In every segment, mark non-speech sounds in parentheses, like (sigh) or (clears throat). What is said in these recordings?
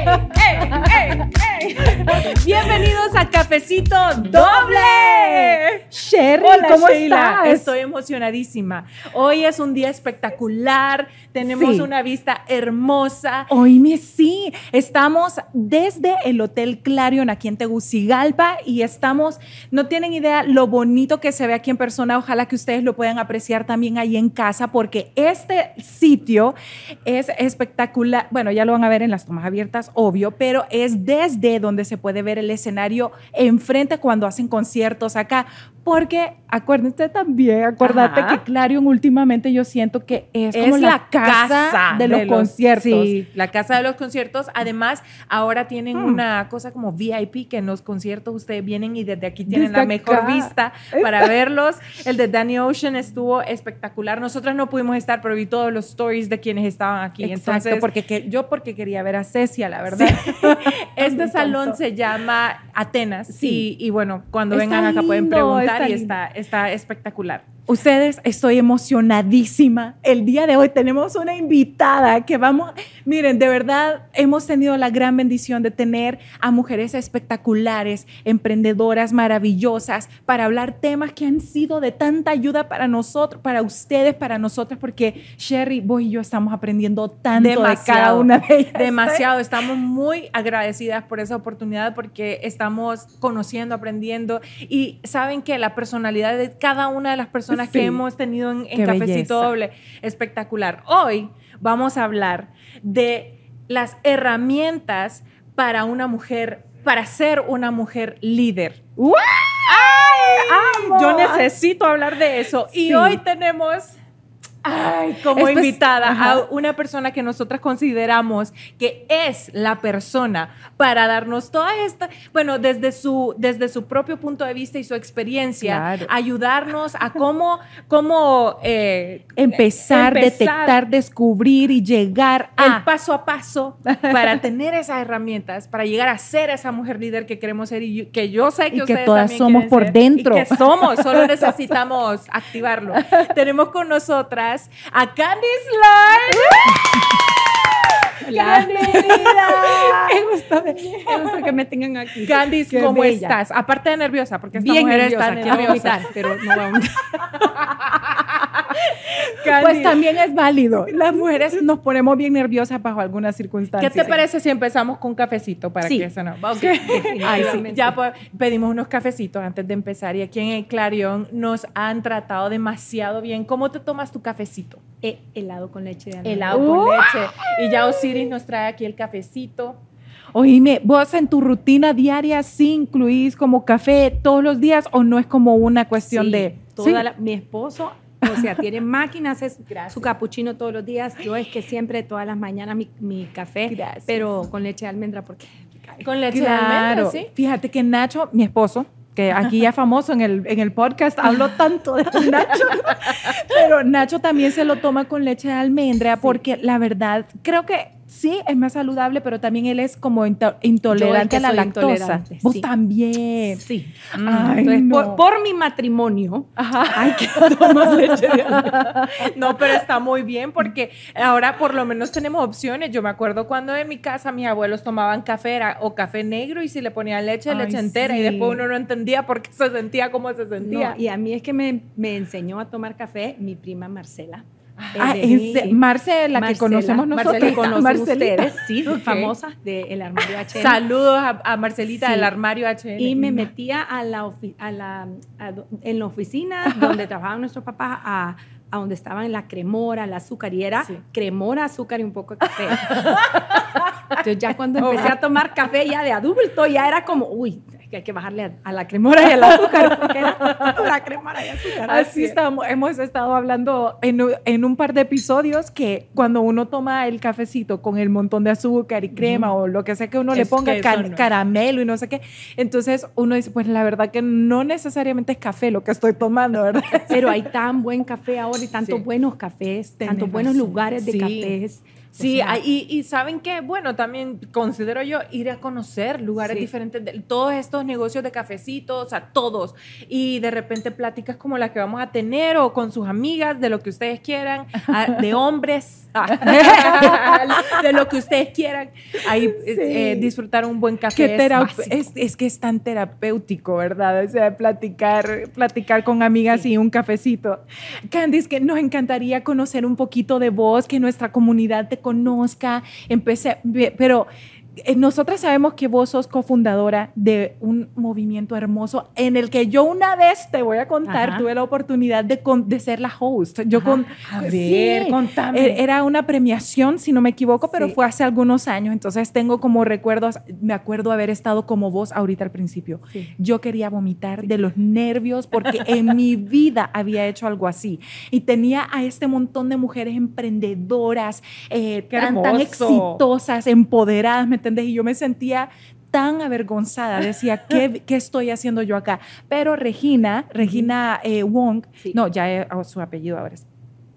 Hey! (laughs) Bienvenidos a Cafecito Doble. Sherry, Hola, ¿cómo Sheila. estás? Estoy emocionadísima. Hoy es un día espectacular. Tenemos Sí. una vista hermosa. Oíme, sí, estamos desde el Hotel Clarion aquí en Tegucigalpa y estamos, no tienen idea lo bonito que se ve aquí en persona, ojalá que ustedes lo puedan apreciar también ahí en casa porque este sitio es espectacular, bueno, ya lo van a ver en las tomas abiertas, obvio, pero es desde donde se puede ver el escenario enfrente cuando hacen conciertos acá, porque acuérdense también, acuérdate Ajá. que Clarion últimamente yo siento que es, Es como la, la casa, casa de los conciertos. Sí, la casa de los conciertos. Además, ahora tienen Hmm. una cosa como VIP que en los conciertos ustedes vienen y desde aquí tienen Desde la mejor vista para verlos. El de Danny Ocean estuvo espectacular. Nosotros no pudimos estar, pero vi todos los stories de quienes estaban aquí. Exacto, Entonces, porque que- yo porque quería ver a Cecia, la verdad. (laughs) este salón se llama Atenas. Sí. Y, y bueno, cuando Está vengan acá pueden preguntar está y está, está espectacular. Ustedes, estoy emocionadísima. El día de hoy tenemos una invitada que vamos, miren, de verdad hemos tenido la gran bendición de tener a mujeres espectaculares, emprendedoras maravillosas, para hablar temas que han sido de tanta ayuda para nosotros, para ustedes, para nosotros, porque Sherry, vos y yo estamos aprendiendo tanto de cada una de ellas. Demasiado. Estamos muy agradecidas por esa oportunidad porque estamos conociendo, aprendiendo y saben que la personalidad de cada una de las personas Sí. que hemos tenido en, en Cafecito belleza. Doble, espectacular. Hoy vamos a hablar de las herramientas para una mujer, para ser una mujer líder. ¡Wow! ¡Amo! Yo necesito hablar de eso. Y hoy tenemos ay, como invitada a una persona que nosotras consideramos que es la persona para darnos toda esta, bueno, desde su, desde su propio punto de vista y su experiencia, Claro. ayudarnos a cómo, cómo eh, Empezar, empezar detectar, descubrir y llegar el a... paso a paso para tener esas herramientas, para llegar a ser esa mujer líder que queremos ser y que yo sé que Y que todas también somos por ser, dentro. Y que somos, solo (laughs) necesitamos activarlo. Tenemos con nosotras a Candice Lloyd. (laughs) Gusta, me gusta que me tengan aquí. Candice, Qué ¿cómo bella. estás? Aparte de nerviosa, porque esta Bien mujer nerviosa, está nerviosa. vomitar, pero no. (laughs) Candice, Pues también es válido. Las mujeres nos ponemos bien nerviosas bajo algunas ¿Qué circunstancias. te parece si empezamos con un cafecito para Sí. que eso no? Ok. Sí, Ay, sí. Ya pedimos unos cafecitos antes de empezar y aquí en el Clarion nos han tratado demasiado bien. ¿Cómo te tomas tu cafecito? Eh, helado con leche de almendra. Helado con leche. Y ya Nos trae aquí el cafecito. Oíme, ¿vos en tu rutina diaria sí incluís como café todos los días o no es como una cuestión Sí, de... toda Sí. la- mi esposo, o sea, tiene (laughs) máquinas, es Gracias. su capuchino todos los días. Yo es que siempre todas las mañanas mi, mi café, Gracias. pero con leche de almendra porque Con leche de almendra, Claro. ¿sí? Fíjate que Nacho, mi esposo, que aquí ya famoso en el, en el podcast, hablo tanto de Nacho, (laughs) pero Nacho también se lo toma con leche de almendra porque la verdad, creo que sí es más saludable, pero también él es como into- intolerante a la lactosa. Vos sí. también. sí. Ay, Entonces, no. por, por mi matrimonio, Ajá. hay que (laughs) tomar leche de almendra. No, pero está muy bien porque ahora por lo menos tenemos opciones. Yo me acuerdo cuando en mi casa mis abuelos tomaban café era o café negro y si le ponían leche, Ay, leche entera y después uno no entendía por qué se sentía como se sentía. No, y a mí es que me, me enseñó a tomar café mi prima Marcela. Ah, Eh, en Marce, la que Marcela, conocemos nosotros. Que conocen Marcelita. ustedes, sí, (laughs) famosa del armario HM. Saludos a, a Marcelita Sí. del armario HN. Y me metía a la, ofi- a la a do- en la oficina donde trabajaban nuestros papás a, a donde estaban la cremora, el azúcar y era Sí. cremora, azúcar y un poco de café. (laughs) Entonces ya cuando empecé a tomar café ya de adulto ya era como, uy, que hay que bajarle a, a la cremora y al azúcar porque era (laughs) la cremora y azúcar. Así estamos, hemos estado hablando en, en un par de episodios que cuando uno toma el cafecito con el montón de azúcar y crema o lo que sea que uno le ponga, no caramelo y no sé qué, entonces uno dice, pues la verdad que no necesariamente es café lo que estoy tomando, ¿verdad? Pero hay tan buen café ahora y tantos Sí. buenos cafés, tantos buenos lugares de Sí. cafés. Sí, O sea, y, y saben que, bueno, también considero yo ir a conocer lugares Sí. diferentes, de todos estos negocios de cafecitos, a todos, y de repente pláticas como la que vamos a tener o con sus amigas, de lo que ustedes quieran, de (laughs) hombres, ah, (laughs) (laughs) de lo que ustedes quieran, ahí eh, eh, disfrutar un buen café. Es que es tan terapéutico, ¿verdad? O sea, platicar, platicar con amigas y un cafecito. Candice, que nos encantaría conocer un poquito de vos, que nuestra comunidad te conozca. Empecé, pero nosotras sabemos que vos sos cofundadora de un movimiento hermoso en el que yo una vez, te voy a contar, Ajá. tuve la oportunidad de, con- de ser la host. Yo con... A Sí, ver, contame. e- Era una premiación, si no me equivoco, pero Sí. fue hace algunos años. Entonces tengo como recuerdos, me acuerdo haber estado como vos ahorita al principio. Sí. Yo quería vomitar de los nervios porque en mi vida había hecho algo así. Y tenía a este montón de mujeres emprendedoras, eh, tan, tan exitosas, empoderadas, ¿me entendés? Y yo me sentía tan avergonzada, decía, (laughs) ¿qué, qué estoy haciendo yo acá? Pero Regina, Regina eh, Wong, Sí. no, ya eh, oh, su apellido ahora es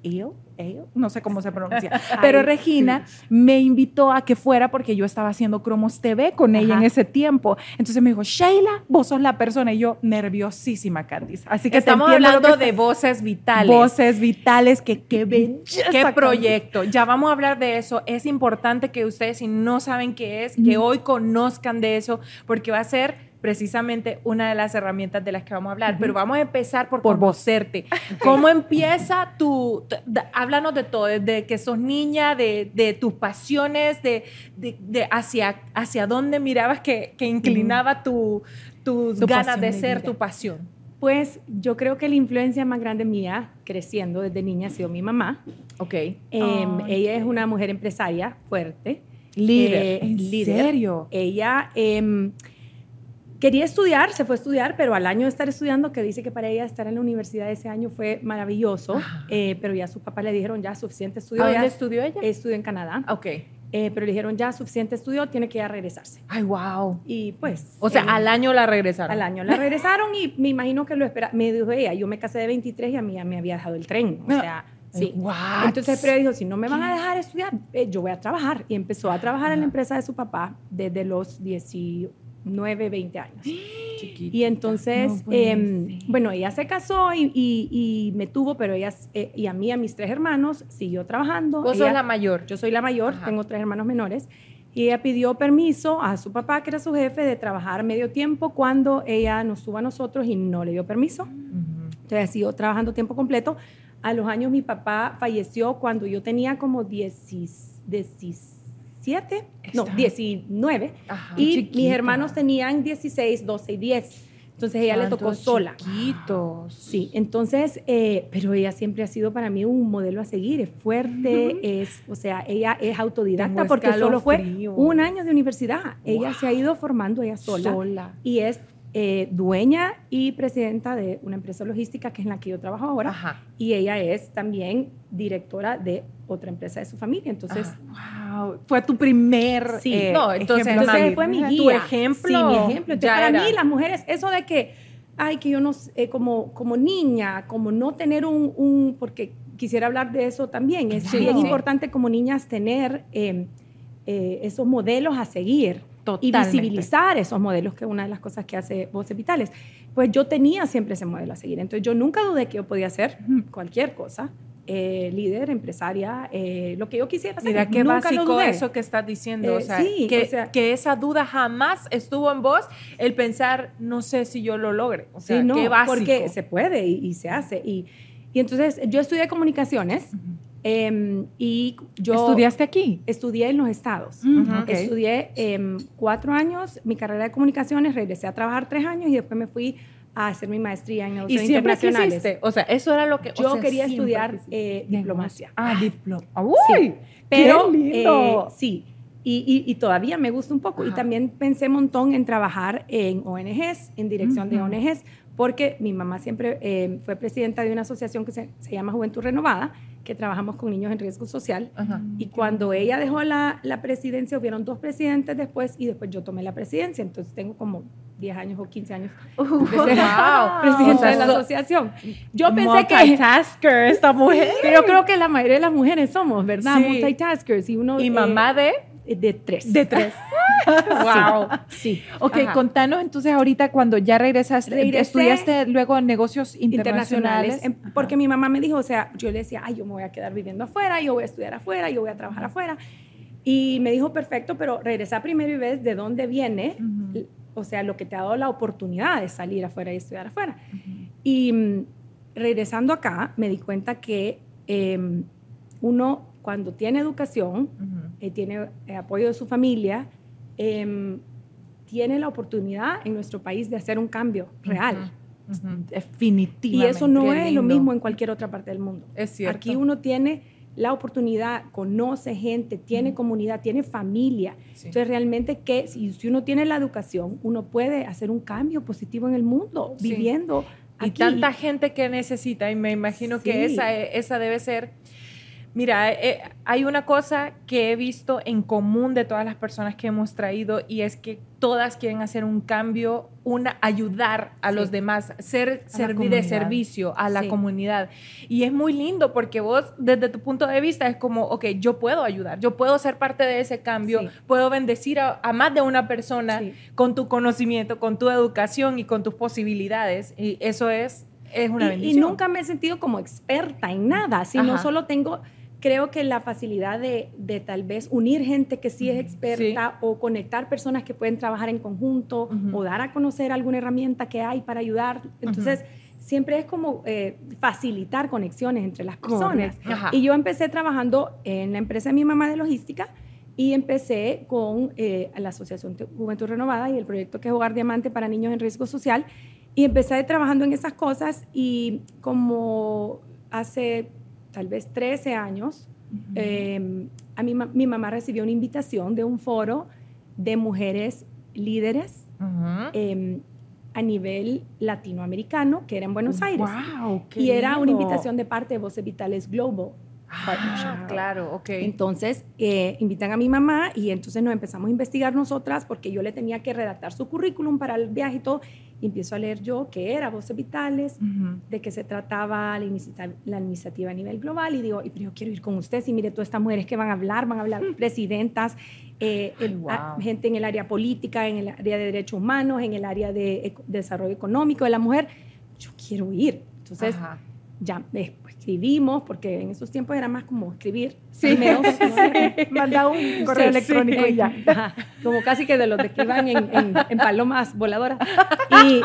Eo, Eo, no sé cómo se pronuncia, (laughs) pero Ay, Regina me invitó a que fuera porque yo estaba haciendo Cromos TV con ella en ese tiempo. Entonces me dijo, Sheila, vos sos la persona. Y yo, nerviosísima, Candice. Así que Estamos hablando que de estás- voces vitales. voces vitales, que qué belleza. ¿Qué Candice. proyecto? Ya vamos a hablar de eso. Es importante que ustedes, si no saben qué es, que hoy conozcan de eso, porque va a ser precisamente una de las herramientas de las que vamos a hablar. Pero vamos a empezar por, Por conocerte. (laughs) ¿Cómo empieza tu... háblanos de todo, desde que sos niña, de, de tus pasiones, de, de- de hacia, hacia dónde mirabas que, que inclinaba tu, tus Tu ganas de ser tu pasión. Pues yo creo que la influencia más grande mía, creciendo desde niña, ha sido mi mamá. Ok. Em, ella es una mujer empresaria fuerte. Líder. Eh, ¿En líder. serio? Ella em, quería estudiar, se fue a estudiar, pero al año de estar estudiando, que dice que para ella estar en la universidad ese año fue maravilloso, eh, pero ya sus papás le dijeron ya suficiente estudio. ¿A ya dónde estudió ella? estudió en Canadá, Ok. eh, pero le dijeron ya suficiente estudio, tiene que ya regresarse. Ay, wow. Y pues... O sea, eh, al año la regresaron. al año la regresaron y me imagino que lo espera. Me dijo ella, yo me casé de 23 y a mí ya me había dejado el tren. O sea, sí. What? Entonces, pero dijo, si no me van a dejar estudiar, eh, yo voy a trabajar. Y empezó a trabajar en la empresa de su papá desde los 19, 20 años. Y entonces, No em, bueno, ella se casó y, y- y me tuvo, pero ella, eh, y a mí, a mis tres hermanos, siguió trabajando. Vos Ella- sos la mayor. yo soy la mayor, Ajá. tengo tres hermanos menores. Y ella pidió permiso a su papá, que era su jefe, de trabajar medio tiempo cuando ella nos tuvo a nosotros y no le dio permiso. Entonces, siguió trabajando tiempo completo. A los años, mi papá falleció cuando yo tenía como 10 17, no, Está- 19. Ajá. y chiquita. mis hermanos tenían 16, 12 y 10. Entonces, ella le tocó sola. Chiquitos. Sí, entonces, eh, pero ella siempre ha sido para mí un modelo a seguir, es fuerte, es, o sea, ella es autodidacta porque solo fue un año de universidad. Ella se ha ido formando ella sola, Sola. y es eh, dueña y presidenta de una empresa logística que es en la que yo trabajo ahora, Ajá. y ella es también directora de otra empresa de su familia. Entonces, Wow, fue tu primer Sí. eh, No, entonces- ejemplo entonces fue mi Tu guía. ejemplo Sí, mi ejemplo. Entonces, para era. mí, las mujeres, eso de que, ay, que yo no, eh, como, como niña, como no tener un, un- porque quisiera hablar de eso también, es bien importante como niñas tener eh, eh, esos modelos a seguir y Totalmente. visibilizar esos modelos, que es una de las cosas que hace Voces Vitales. Pues yo tenía siempre ese modelo a seguir, entonces yo nunca dudé que yo podía hacer cualquier cosa. eh, líder, empresaria, eh, lo que yo quisiera hacer. Mira qué básico eso que estás diciendo. o Eh, sea, sí, que, o sea- que esa duda jamás estuvo en vos, el pensar, no sé si yo lo logre. O sea, Sí, no, qué básico. porque se puede y, y se hace. Y, y entonces yo estudié comunicaciones em, y yo ¿Estudiaste aquí? estudié en los estados. Ujú, ok. Estudié em, cuatro años mi carrera de comunicaciones, regresé a trabajar tres años y después me fui a hacer mi maestría en y negocios siempre internacionales. quisiste. O sea, eso era lo que. o Yo sea, quería estudiar eh, diplomacia. Ah, diploma. Sí, ¡Uy! pero ¡Qué lindo! eh, sí. Y, y- y todavía me gusta un poco. Y Ajá. también pensé un montón en trabajar en ONGs, en dirección de Ujú. ONGs, porque mi mamá siempre eh, fue presidenta de una asociación que se, se llama Juventud Renovada, que trabajamos con niños en riesgo social. Ajá. Y cuando ella dejó la, la presidencia, hubieron dos presidentes después y después yo tomé la presidencia. Entonces tengo como 10 años o 15 años Uh, de ser wow. presidenta O sea, de la so- asociación. Yo pensé que, Multitasker, esta mujer. pero creo que la mayoría de las mujeres somos, ¿verdad? Sí. Multitaskers. Y, uno, Y eh, mamá de... de tres. De tres. (laughs) wow. Sí. Ok, Ajá. contanos entonces ahorita cuando ya regresaste, Regresé. estudiaste luego negocios internacionales. internacionales, em, porque mi mamá me dijo, o sea, yo le decía, ay, yo me voy a quedar viviendo afuera, yo voy a estudiar afuera, yo voy a trabajar afuera. Y me dijo, perfecto, pero regresa primero y ves de dónde viene, o sea, lo que te ha dado la oportunidad de salir afuera y estudiar afuera. Y mm, regresando acá, me di cuenta que em, uno, cuando tiene educación, eh, tiene eh, apoyo de su familia, em, tiene la oportunidad en nuestro país de hacer un cambio real. Ujú, Y Definitivamente. eso no es lo mismo en cualquier otra parte del mundo. Es cierto. Aquí uno tiene la oportunidad, conoce gente, tiene comunidad, tiene familia. Sí. Entonces, realmente, que si, si uno tiene la educación, uno puede hacer un cambio positivo en el mundo, Sí. viviendo Y aquí. tanta gente que necesita, y me imagino que Sí. esa, esa debe ser. Mira, eh, hay una cosa que he visto en común de todas las personas que hemos traído y es que todas quieren hacer un cambio, una ayudar a Sí. los demás, ser servir de servicio a la Sí. comunidad. Y es muy lindo porque vos, desde tu punto de vista, es como, ok, yo puedo ayudar, yo puedo ser parte de ese cambio, Sí. puedo bendecir a, a más de una persona con tu conocimiento, con tu educación y con tus posibilidades. Y eso es, es una y, y bendición. nunca me he sentido como experta en nada, sino Ajá. solo tengo, creo que la facilidad de, de tal vez unir gente que sí es experta o conectar personas que pueden trabajar en conjunto o dar a conocer alguna herramienta que hay para ayudar. Entonces, siempre es como eh, facilitar conexiones entre las personas. Y yo empecé trabajando en la empresa de mi mamá de logística y empecé con eh, la Asociación Juventud Renovada y el proyecto que es Hogar Diamante para Niños en Riesgo Social. Y empecé trabajando en esas cosas y como hace tal vez 13 años, eh, a mi, mi mamá recibió una invitación de un foro de mujeres líderes eh, a nivel latinoamericano, que era en Buenos Aires. Wow, Y era una invitación de parte de Voces Vitales Global. Ah, claro, ok. Entonces, eh, invitan a mi mamá y entonces nos empezamos a investigar nosotras porque yo le tenía que redactar su currículum para el viaje y todo. Y empiezo a leer yo qué era Voces Vitales, Ujú. de qué se trataba la, inicia- la iniciativa a nivel global y digo, "Y, pero yo quiero ir con ustedes y mire todas estas mujeres que van a hablar, van a hablar (laughs) presidentas, eh, el- wow. a- gente en el área política, en el área de derechos humanos, en el área de eco- desarrollo económico de la mujer. Yo quiero ir. Entonces, Ajá. ya eh, escribimos, porque en esos tiempos era más como escribir Sí. ¿no? Manda un correo Sí, electrónico sí. y ya. Ajá, como casi que de los de que iban en, en- en palomas voladoras. Y,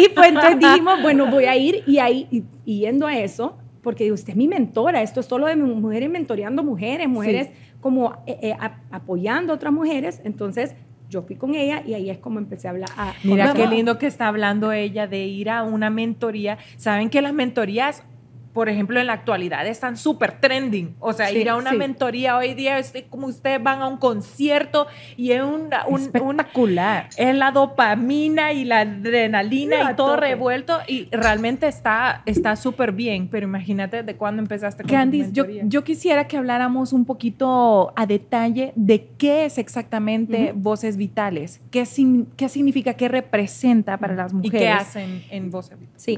y pues entonces dijimos, bueno, voy a ir y ahí, y, y yendo a eso, porque usted es mi mentora, esto es solo de mujeres mentoreando mujeres, mujeres como eh, eh, apoyando a otras mujeres, entonces yo fui con ella y ahí es como empecé a hablar. a- Mira qué lindo que está hablando ella de ir a una mentoría. Saben que las mentorías, por ejemplo, en la actualidad están súper trending. O sea, Sí, ir a una sí. mentoría hoy día es como ustedes van a un concierto y es un, un- Espectacular. es la dopamina y la adrenalina y todo tope. revuelto y realmente está está súper bien. Pero imagínate de cuándo empezaste con Candice, yo, yo quisiera que habláramos un poquito a detalle de qué es exactamente Voces Vitales, qué, sin- qué significa, qué representa para las ¿Y mujeres. qué hacen en Voz Evita? Sí.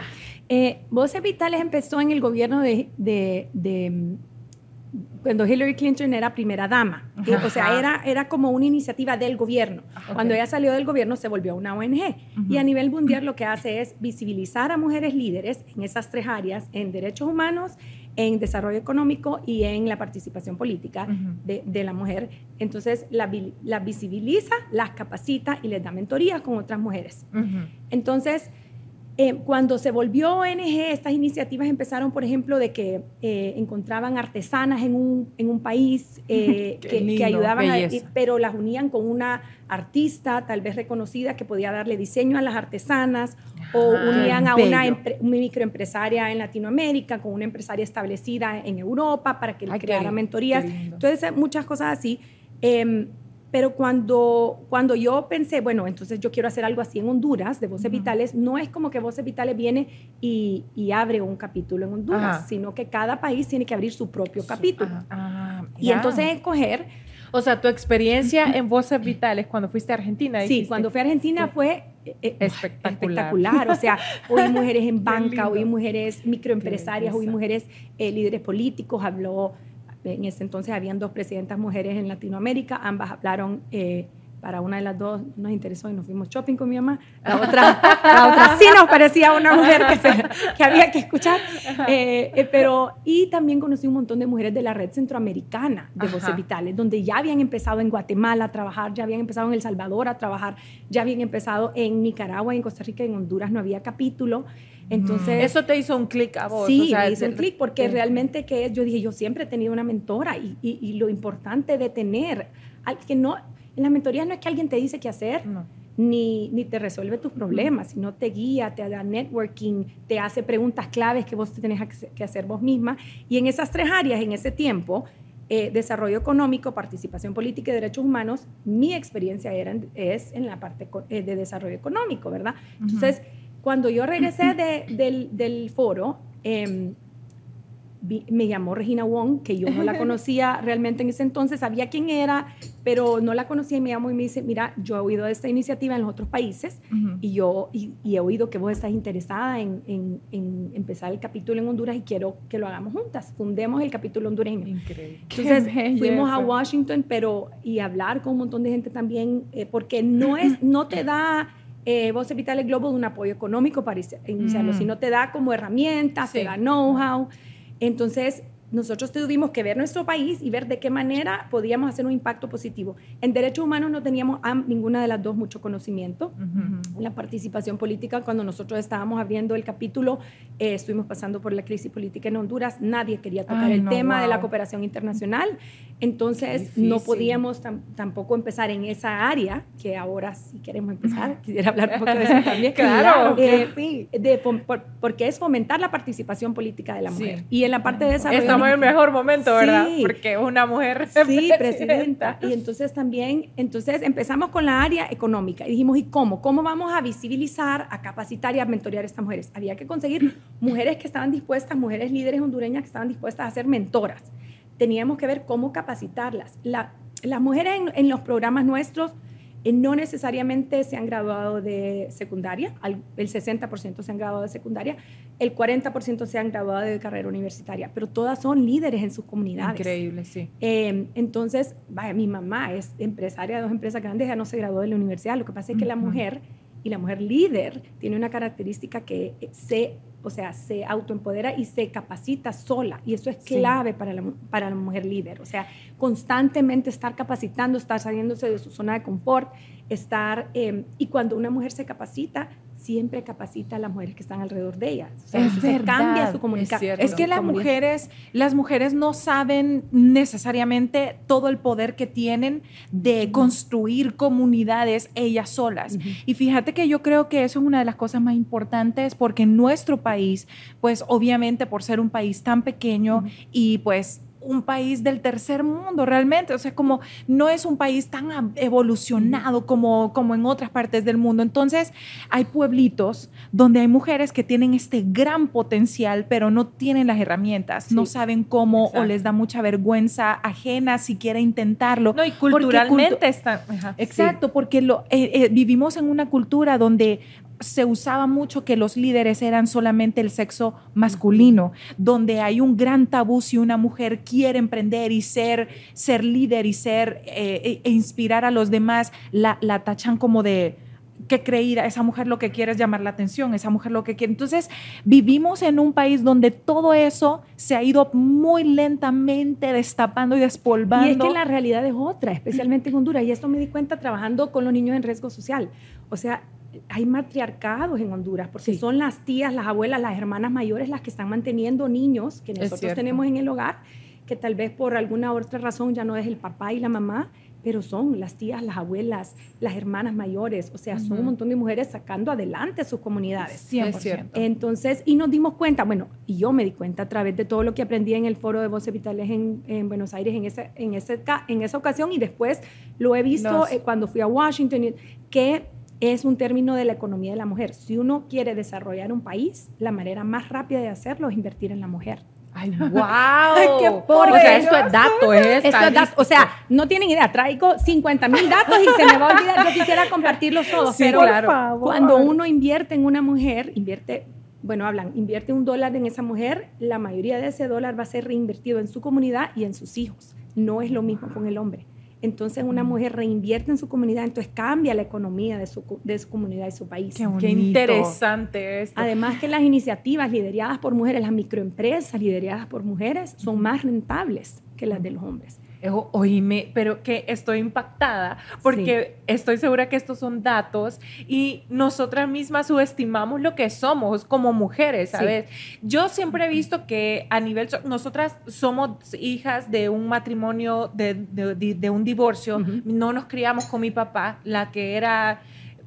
Eh, Voces Vitales empezó en el gobierno de, de- de, cuando Hillary Clinton era primera dama. Eh, o sea, era, era como una iniciativa del gobierno. Cuando ella salió del gobierno se volvió una ONG. Y a nivel mundial lo que hace es visibilizar a mujeres líderes en esas tres áreas, en derechos humanos, en desarrollo económico y en la participación política de, de la mujer. Entonces, la, vi- la visibiliza, las capacita y les da mentoría con otras mujeres. Entonces, eh, cuando se volvió ONG, estas iniciativas empezaron, por ejemplo, de que eh, encontraban artesanas en un, en un país (laughs) eh, que, ayudaban, a- pero las unían con una artista tal vez reconocida que podía darle diseño a las artesanas o Ah, unían a una, bello. empre- una microempresaria en Latinoamérica con una empresaria establecida en Europa para que le Ay, creara mentorías. qué. Entonces, muchas cosas así. Pero cuando, cuando yo pensé, bueno, entonces yo quiero hacer algo así en Honduras, de Voces Vitales, no es como que Voces Vitales viene y, y abre un capítulo en Honduras, Ajá. sino que cada país tiene que abrir su propio capítulo. Ah, Y entonces escoger O sea, tu experiencia en Voces Vitales cuando fuiste a Argentina. Sí, cuando fui a Argentina fue eh, eh, Espectacular. espectacular. O sea, (laughs) hubo mujeres en banca, hubo mujeres microempresarias, belleza. mujeres eh, líderes políticos. Habló, en ese entonces habían dos presidentas mujeres en Latinoamérica, ambas hablaron. eh, para una de las dos nos interesó y nos fuimos shopping con mi mamá. La otra, la otra sí nos parecía una mujer que, se- que había que escuchar. Eh, eh, pero, y también conocí un montón de mujeres de la red centroamericana de Ajá. voces vitales, donde ya habían empezado en Guatemala a trabajar, ya habían empezado en El Salvador a trabajar, ya habían empezado en Nicaragua, en Costa Rica, en Honduras no había capítulo. Entonces, Eso te hizo un clic a vos. sí, o sea, me hizo un clic porque realmente que yo dije, yo siempre he tenido una mentora y, y- y lo importante de tener, al que no, en las mentorías no es que alguien te dice qué hacer, No. ni, ni te resuelve tus problemas, sino te guía, te da networking, te hace preguntas claves que vos te tenés que- hacer vos misma. Y en esas tres áreas, en ese tiempo, eh, desarrollo económico, participación política y derechos humanos, mi experiencia era, es en la parte eh, de desarrollo económico, ¿verdad? Entonces, cuando yo regresé de- del, del foro, em, vi- me llamó Regina Wong, que yo no la (laughs) conocía realmente en ese entonces, sabía quién era, pero no la conocía y me llamó y me dice, mira, yo he oído de esta iniciativa en los otros países Ujú. y yo y, y he oído que vos estás interesada en, en- en empezar el capítulo en Honduras y quiero que lo hagamos juntas, fundemos el capítulo hondureño. Increíble. Entonces fuimos a. Washington, pero y hablar con un montón de gente también, eh, porque no es, (clears throat) no te da eh, Voces Vitales Globo un apoyo económico para inici- iniciarlo, Mm. sino te da como herramientas, Sí. te da know-how. Entonces nosotros tuvimos que ver nuestro país y ver de qué manera podíamos hacer un impacto positivo. En derechos humanos no teníamos a ninguna de las dos mucho conocimiento Ujú. la participación política, cuando nosotros estábamos abriendo el capítulo, eh, estuvimos pasando por la crisis política en Honduras, nadie quería tocar Ay, el no, tema de la wow. cooperación internacional, entonces no podíamos tam- tampoco empezar en esa área, que ahora sí queremos empezar, quisiera hablar un poco de eso también. (laughs) Claro, Eh, sí. de por- porque es fomentar la participación política de la Sí. mujer. Y en la parte de desarrollo... Estamos en el mejor momento, ¿verdad? Sí. Porque una mujer Sí, presidenta. Y entonces también, entonces empezamos con la área económica y dijimos, ¿y cómo? ¿Cómo vamos a visibilizar, a capacitar y a mentorear a estas mujeres? Había que conseguir mujeres que estaban dispuestas, mujeres líderes hondureñas que estaban dispuestas a ser mentoras. Teníamos que ver cómo capacitarlas. La- las mujeres en, en los programas nuestros no necesariamente se han graduado de secundaria, el 60% se han graduado de secundaria, el 40% se han graduado de carrera universitaria, pero todas son líderes en sus comunidades. Increíble, sí. Eh, entonces, vaya, mi mamá es empresaria de dos empresas grandes, ya no se graduó de la universidad. Lo que pasa es que la mujer y la mujer líder tiene una característica que se, o sea, se autoempodera y se capacita sola. Y eso es Sí. clave para, la, para la mujer líder. O sea, constantemente estar capacitando, estar saliéndose de su zona de confort, estar... eh, y cuando una mujer se capacita, siempre capacita a las mujeres que están alrededor de ella. O sea, Es cambia su comunicación. Es que las mujeres, las mujeres no saben necesariamente todo el poder que tienen de construir comunidades ellas solas. Y fíjate que yo creo que eso es una de las cosas más importantes porque en nuestro país, pues obviamente por ser un país tan pequeño y pues un país del tercer mundo realmente, o sea, como no es un país tan evolucionado como, como en otras partes del mundo. Entonces, hay pueblitos donde hay mujeres que tienen este gran potencial, pero no tienen las herramientas, no saben cómo o les da mucha vergüenza ajena siquiera intentarlo. No, y culturalmente cultu- Exacto, porque lo, eh, eh, vivimos en una cultura donde se usaba mucho que los líderes eran solamente el sexo masculino, donde hay un gran tabú si una mujer quiere emprender y ser, ser líder y ser eh, e, e inspirar a los demás, la, la tachan como de que creída, esa mujer lo que quiere es llamar la atención, esa mujer lo que quiere. Entonces, vivimos en un país donde todo eso se ha ido muy lentamente destapando y despolvando. Y es que la realidad es otra, especialmente en Honduras. Y esto me di cuenta trabajando con los niños en riesgo social. O sea, hay matriarcados en Honduras, porque Sí. son las tías, las abuelas, las hermanas mayores las que están manteniendo niños que nosotros tenemos en el hogar, que tal vez por alguna otra razón ya no es el papá y la mamá, pero son las tías, las abuelas, las hermanas mayores. O sea, son Ujú. un montón de mujeres sacando adelante sus comunidades. 100%. Es cierto. Entonces, y nos dimos cuenta, bueno, y yo me di cuenta a través de todo lo que aprendí en el foro de Voces Vitales en, en Buenos Aires en, ese, en, ese, en esa ocasión y después lo he visto Los- eh, cuando fui a Washington, que es un término de la economía de la mujer. Si uno quiere desarrollar un país, la manera más rápida de hacerlo es invertir en la mujer. Ay, wow. (laughs) qué o sea, esto es dato, es Esto es dato. O sea, no tienen idea. Traigo 50 mil datos y se me va a olvidar. Yo quisiera compartirlos todos. Sí, pero claro. favor. cuando uno invierte en una mujer, invierte, bueno, hablan, invierte un dólar en esa mujer, la mayoría de ese dólar va a ser reinvertido en su comunidad y en sus hijos. No es lo mismo con el hombre. Entonces, una mujer reinvierte en su comunidad, entonces cambia la economía de su, co- de su comunidad y su país. Qué Qué interesante esto. Además que las iniciativas lideradas por mujeres, las microempresas lideradas por mujeres, son más rentables que las de los hombres. Oíme, pero que estoy impactada porque estoy segura que estos son datos y nosotras mismas subestimamos lo que somos como mujeres, Sí. ¿sabes? Yo siempre he visto que a nivel, so- nosotras somos hijas de un matrimonio, de, de- de- un divorcio, Ujú. no nos criamos con mi papá, la que era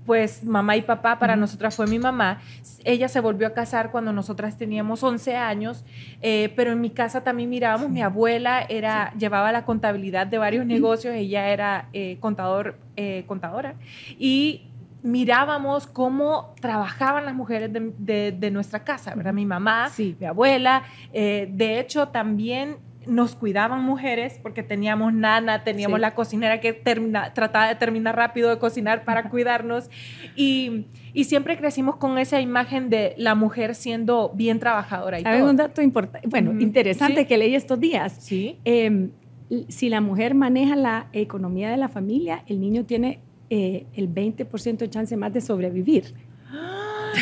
pues mamá y papá para nosotras fue mi mamá. Ella se volvió a casar cuando nosotras teníamos 11 años, eh, pero en mi casa también mirábamos, mi abuela era, llevaba la contabilidad de varios negocios, ella era eh, contador, eh, contadora, y mirábamos cómo trabajaban las mujeres de, de- de nuestra casa, ¿verdad? Mi mamá, Sí. mi abuela, de hecho también nos cuidaban mujeres porque teníamos nana, teníamos Sí. la cocinera que termina, trataba de terminar rápido de cocinar para cuidarnos y, y siempre crecimos con esa imagen de la mujer siendo bien trabajadora y ¿Saben todo. un dato importante? Bueno, interesante Sí. que leí estos días. Sí. Eh, si la mujer maneja la economía de la familia, el niño tiene eh, el 20% de chance más de sobrevivir.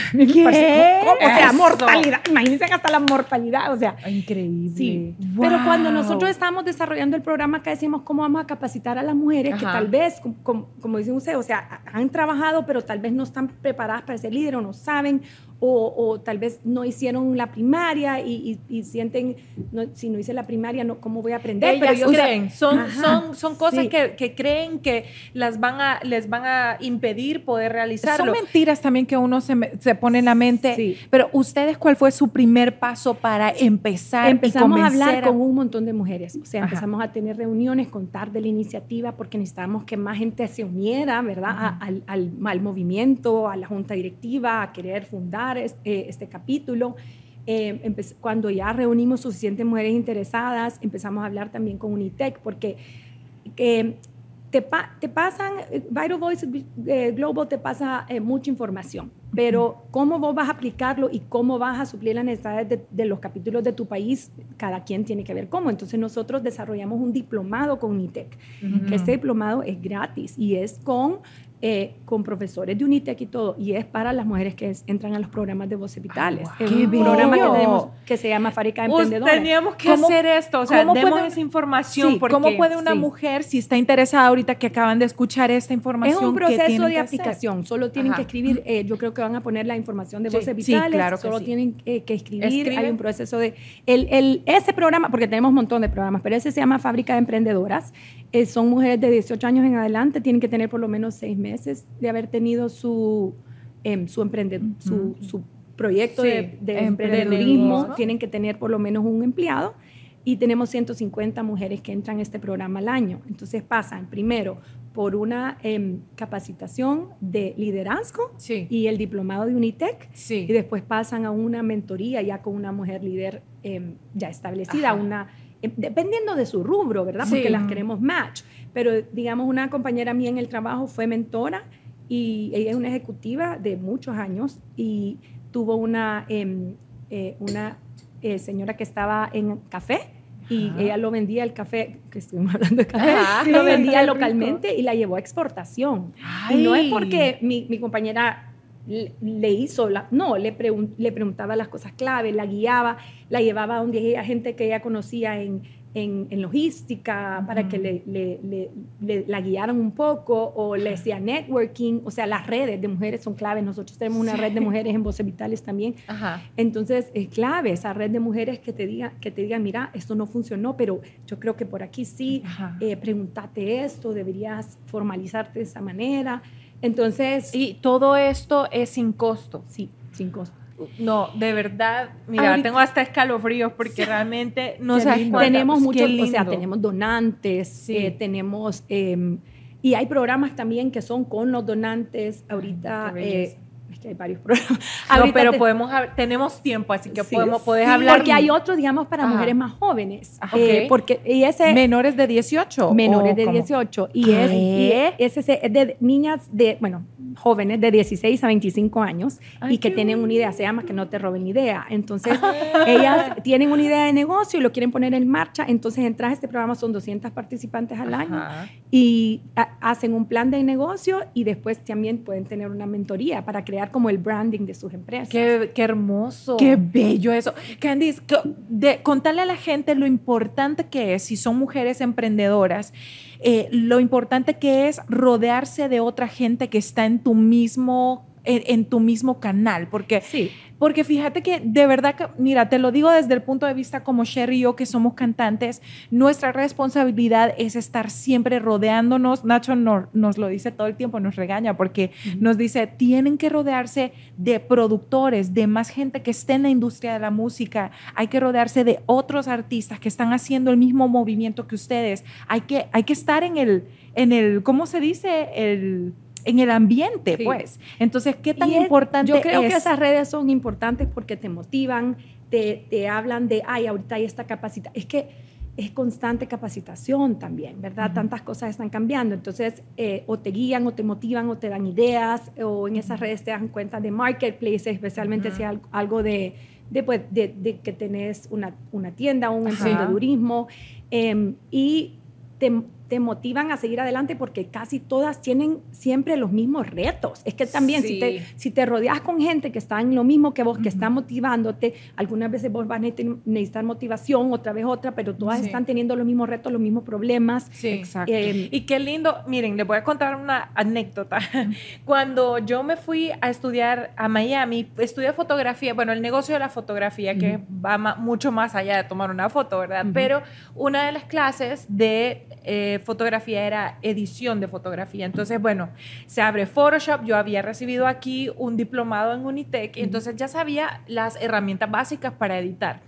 (laughs) ¿Qué? ¿Cómo? O sea, Eso. mortalidad. Imagínense hasta la mortalidad. O sea, Increíble. Sí, pero cuando nosotros estábamos desarrollando el programa, acá decimos cómo vamos a capacitar a las mujeres que tal vez, com- com- como, dicen ustedes, o sea, han trabajado, pero tal vez no están preparadas para ser líder o no saben, o, o tal vez no hicieron la primaria y, y- y sienten, no, si no hice la primaria, no, ¿cómo voy a aprender? Ellas yo creen, son, Ajá, son, son cosas sí. que, que creen que las van a, les van a impedir poder Son realizarlo. mentiras también que uno se, me- se pone en la mente. Sí. Pero ustedes, ¿cuál fue su primer paso para empezar? y Empezamos a hablar con un montón de mujeres, o sea, Ajá. empezamos a tener reuniones, contar de la iniciativa, porque necesitábamos que más gente se uniera, ¿verdad? A- al, al, al movimiento, a la junta directiva, a querer fundar es- eh, este capítulo. Eh, cuando ya reunimos suficientes mujeres interesadas, empezamos a hablar también con Unitec, porque eh, te, pa- te pasan, eh, Vital Voice eh, Global te pasa eh, mucha información, pero cómo vos vas a aplicarlo y cómo vas a suplir las necesidades de, de los capítulos de tu país, cada quien tiene que ver cómo. Entonces nosotros desarrollamos un diplomado con Unitec, que este diplomado es gratis y es con, eh, con profesores de Unitec y todo, y es para las mujeres que es- entran a los programas de voces vitales. wow. Es ¡Qué un programa que tenemos que se llama Fábrica de Emprendedores. teníamos que ¿Cómo- hacer esto, o sea, cómo demos puede- esa información. Sí, porque, ¿Cómo puede una sí. mujer, si está interesada ahorita que acaban de escuchar esta Es información, un ¿qué proceso de hacer? aplicación, solo tienen Ajá. que escribir, eh, yo creo que van a poner la información de voces sí, vitales, claro solo tienen eh, que escribir, Escriben. hay un proceso de, el, el, ese programa, porque tenemos un montón de programas, pero ese se llama Fábrica de Emprendedoras, Eh, son mujeres de 18 años en adelante, tienen que tener por lo menos seis meses de haber tenido su, em, su, emprende, su, su proyecto Sí, de, de em- emprendedurismo, tienen que tener por lo menos un empleado y tenemos 150 mujeres que entran a este programa al año. Entonces pasan primero por una em, capacitación de liderazgo Sí, y el diplomado de Unitec sí. y después pasan a una mentoría ya con una mujer líder em, ya establecida, Ajá. una dependiendo de su rubro, ¿verdad? Sí. Porque las queremos match. Pero digamos, una compañera mía en el trabajo fue mentora y ella es una ejecutiva de muchos años y tuvo una, em, eh, una eh, señora que estaba en café y Ajá. ella lo vendía el café, que estuvimos (laughs) hablando de café, Ajá. lo Sí, vendía qué rico. localmente y la llevó a exportación. Y no es Ay. porque mi, mi compañera le, hizo, la, no, le, pregun- le preguntaba las cosas clave, la guiaba, la llevaba a donde había gente que ella conocía en, en, en logística para que le, le- le- la guiaran un poco o le hacía networking, o sea, las redes de mujeres son claves. Nosotros tenemos una red de mujeres en Voces Vitales también. Ajá. Entonces, es clave esa red de mujeres que te diga, que te digan, mira, esto no funcionó, pero yo creo que por aquí sí, eh, pregúntate esto, deberías formalizarte de esa manera. Entonces, Y todo esto es sin costo. sí, sin costo. No, de verdad, mira, Ahorita- tengo hasta escalofríos porque realmente no lindo. tenemos muchos, o sea, tenemos donantes, Sí. eh, tenemos, eh, y hay programas también que son con los donantes. Ahorita, eh, que hay varios (laughs) programas. No, pero podemos, tenemos tiempo, así que podemos, puedes hablar. Porque hay otro, digamos, para mujeres más jóvenes. Eh, porque, y ese, menores de 18. Menores de 18. Y es, y es, es de niñas de, bueno, jóvenes de 16 a 25 años y que tienen una idea, se llama que no te roben idea. Entonces, ellas tienen una idea de negocio y lo quieren poner en marcha. Entonces, entras a este programa, son 200 participantes al año y hacen un plan de negocio y después también pueden tener una mentoría para crear como el branding de sus empresas. Qué, qué hermoso. Qué bello eso. Candice, de, contarle a la gente lo importante que es si son mujeres emprendedoras eh, lo importante que es rodearse de otra gente que está en tu mismo en, tu mismo canal, porque, sí. porque fíjate que de verdad, que, mira, te lo digo desde el punto de vista como Sherry y yo, que somos cantantes, nuestra responsabilidad es estar siempre rodeándonos, Nacho nos lo dice todo el tiempo, nos regaña, porque nos dice, tienen que rodearse de productores, de más gente que esté en la industria de la música, hay que rodearse de otros artistas que están haciendo el mismo movimiento que ustedes, hay que, hay que estar en el, en el, ¿cómo se dice? El en el ambiente, pues. Entonces, ¿qué tan importante es? Yo creo que esas redes son importantes porque te motivan, te, te hablan de, ay, ahorita hay esta capacidad. Es que es constante capacitación también, ¿verdad? Tantas cosas están cambiando. Entonces, eh, o te guían, o te motivan, o te dan ideas, o en esas redes te dan cuenta de marketplaces, especialmente si hay algo de, de, pues, de, que tenés una, una tienda, un emprendedurismo, eh, y te, te motivan a seguir adelante porque casi todas tienen siempre los mismos retos. Es que también si, te, si te rodeas con gente que está en lo mismo que vos, que está motivándote, algunas veces vos vas a necesitar motivación, otra vez otra, pero todas están teniendo los mismos retos, los mismos problemas. Sí, exacto. Eh, y qué lindo, miren, les voy a contar una anécdota. (laughs) Cuando yo me fui a estudiar a Miami, estudié fotografía, bueno, el negocio de la fotografía, que va mucho más allá de tomar una foto, ¿verdad? Pero una de las clases de... Eh, fotografía era edición de fotografía. Entonces, bueno, se abre Photoshop. Yo había recibido aquí un diplomado en Unitec, entonces ya sabía las herramientas básicas para editar.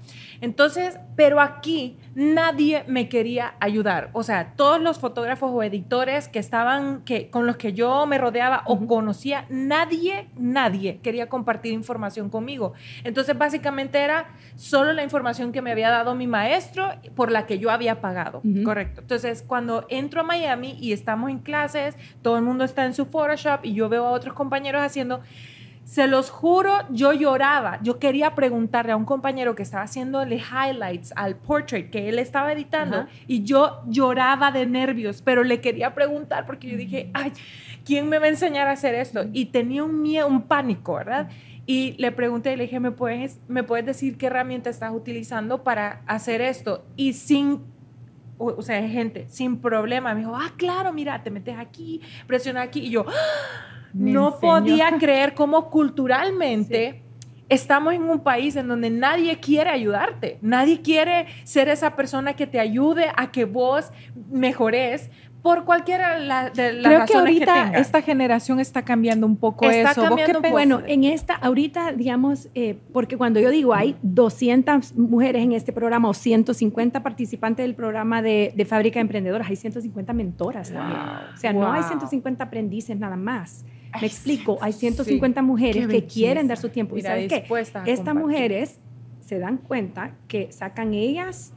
Entonces, pero aquí nadie me quería ayudar. O sea, todos los fotógrafos o editores que estaban, que, con los que yo me rodeaba o conocía, nadie, nadie quería compartir información conmigo. Entonces, básicamente era solo la información que me había dado mi maestro por la que yo había pagado. Correcto. Entonces, cuando entro a Miami y estamos en clases, todo el mundo está en su Photoshop y yo veo a otros compañeros haciendo se los juro, yo lloraba. Yo quería preguntarle a un compañero que estaba haciéndole highlights al portrait que él estaba editando y yo lloraba de nervios, pero le quería preguntar porque yo dije, ay, ¿quién me va a enseñar a hacer esto? Y tenía un miedo, un pánico, ¿verdad? Y le pregunté y le dije, ¿me puedes, ¿me puedes decir qué herramienta estás utilizando para hacer esto? Y sin o, sea, gente, sin problema, me dijo, ah, claro, mira, te metes aquí, presiona aquí. Y yo, ¡Ah! no podía creer cómo culturalmente estamos en un país en donde nadie quiere ayudarte, nadie quiere ser esa persona que te ayude a que vos mejores por cualquiera de las Creo que ahorita esta generación está cambiando un poco está eso. Cambiando bueno, en esta, ahorita, digamos, eh, porque cuando yo digo hay 200 mujeres en este programa o 150 participantes del programa de, de Fábrica de Emprendedoras, hay 150 mentoras también. O sea, no hay 150 aprendices nada más. Me explico, hay 150 mujeres que quieren dar su tiempo. ¿Y sabes qué? Estas mujeres se dan cuenta que sacan ellas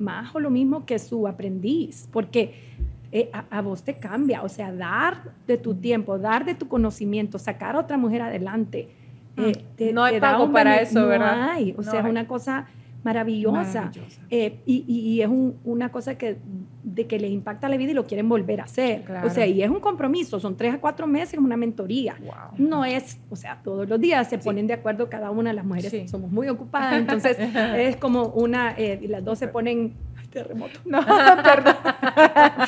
más o lo mismo que su aprendiz, porque eh, a, vos te cambia, o sea, dar de tu tiempo, dar de tu conocimiento, sacar a otra mujer adelante. Eh, no hay pago para eso, ¿verdad? No hay, o sea, es una cosa maravillosa. Eh, y, es una cosa que, de que les impacta la vida y lo quieren volver a hacer. O sea, y es un compromiso, son tres a cuatro meses, una mentoría. No es, o sea, todos los días se ponen de acuerdo cada una de las mujeres, somos muy ocupadas, entonces (laughs) es como una, eh, y las dos se ponen terremoto. No, (laughs) perdón.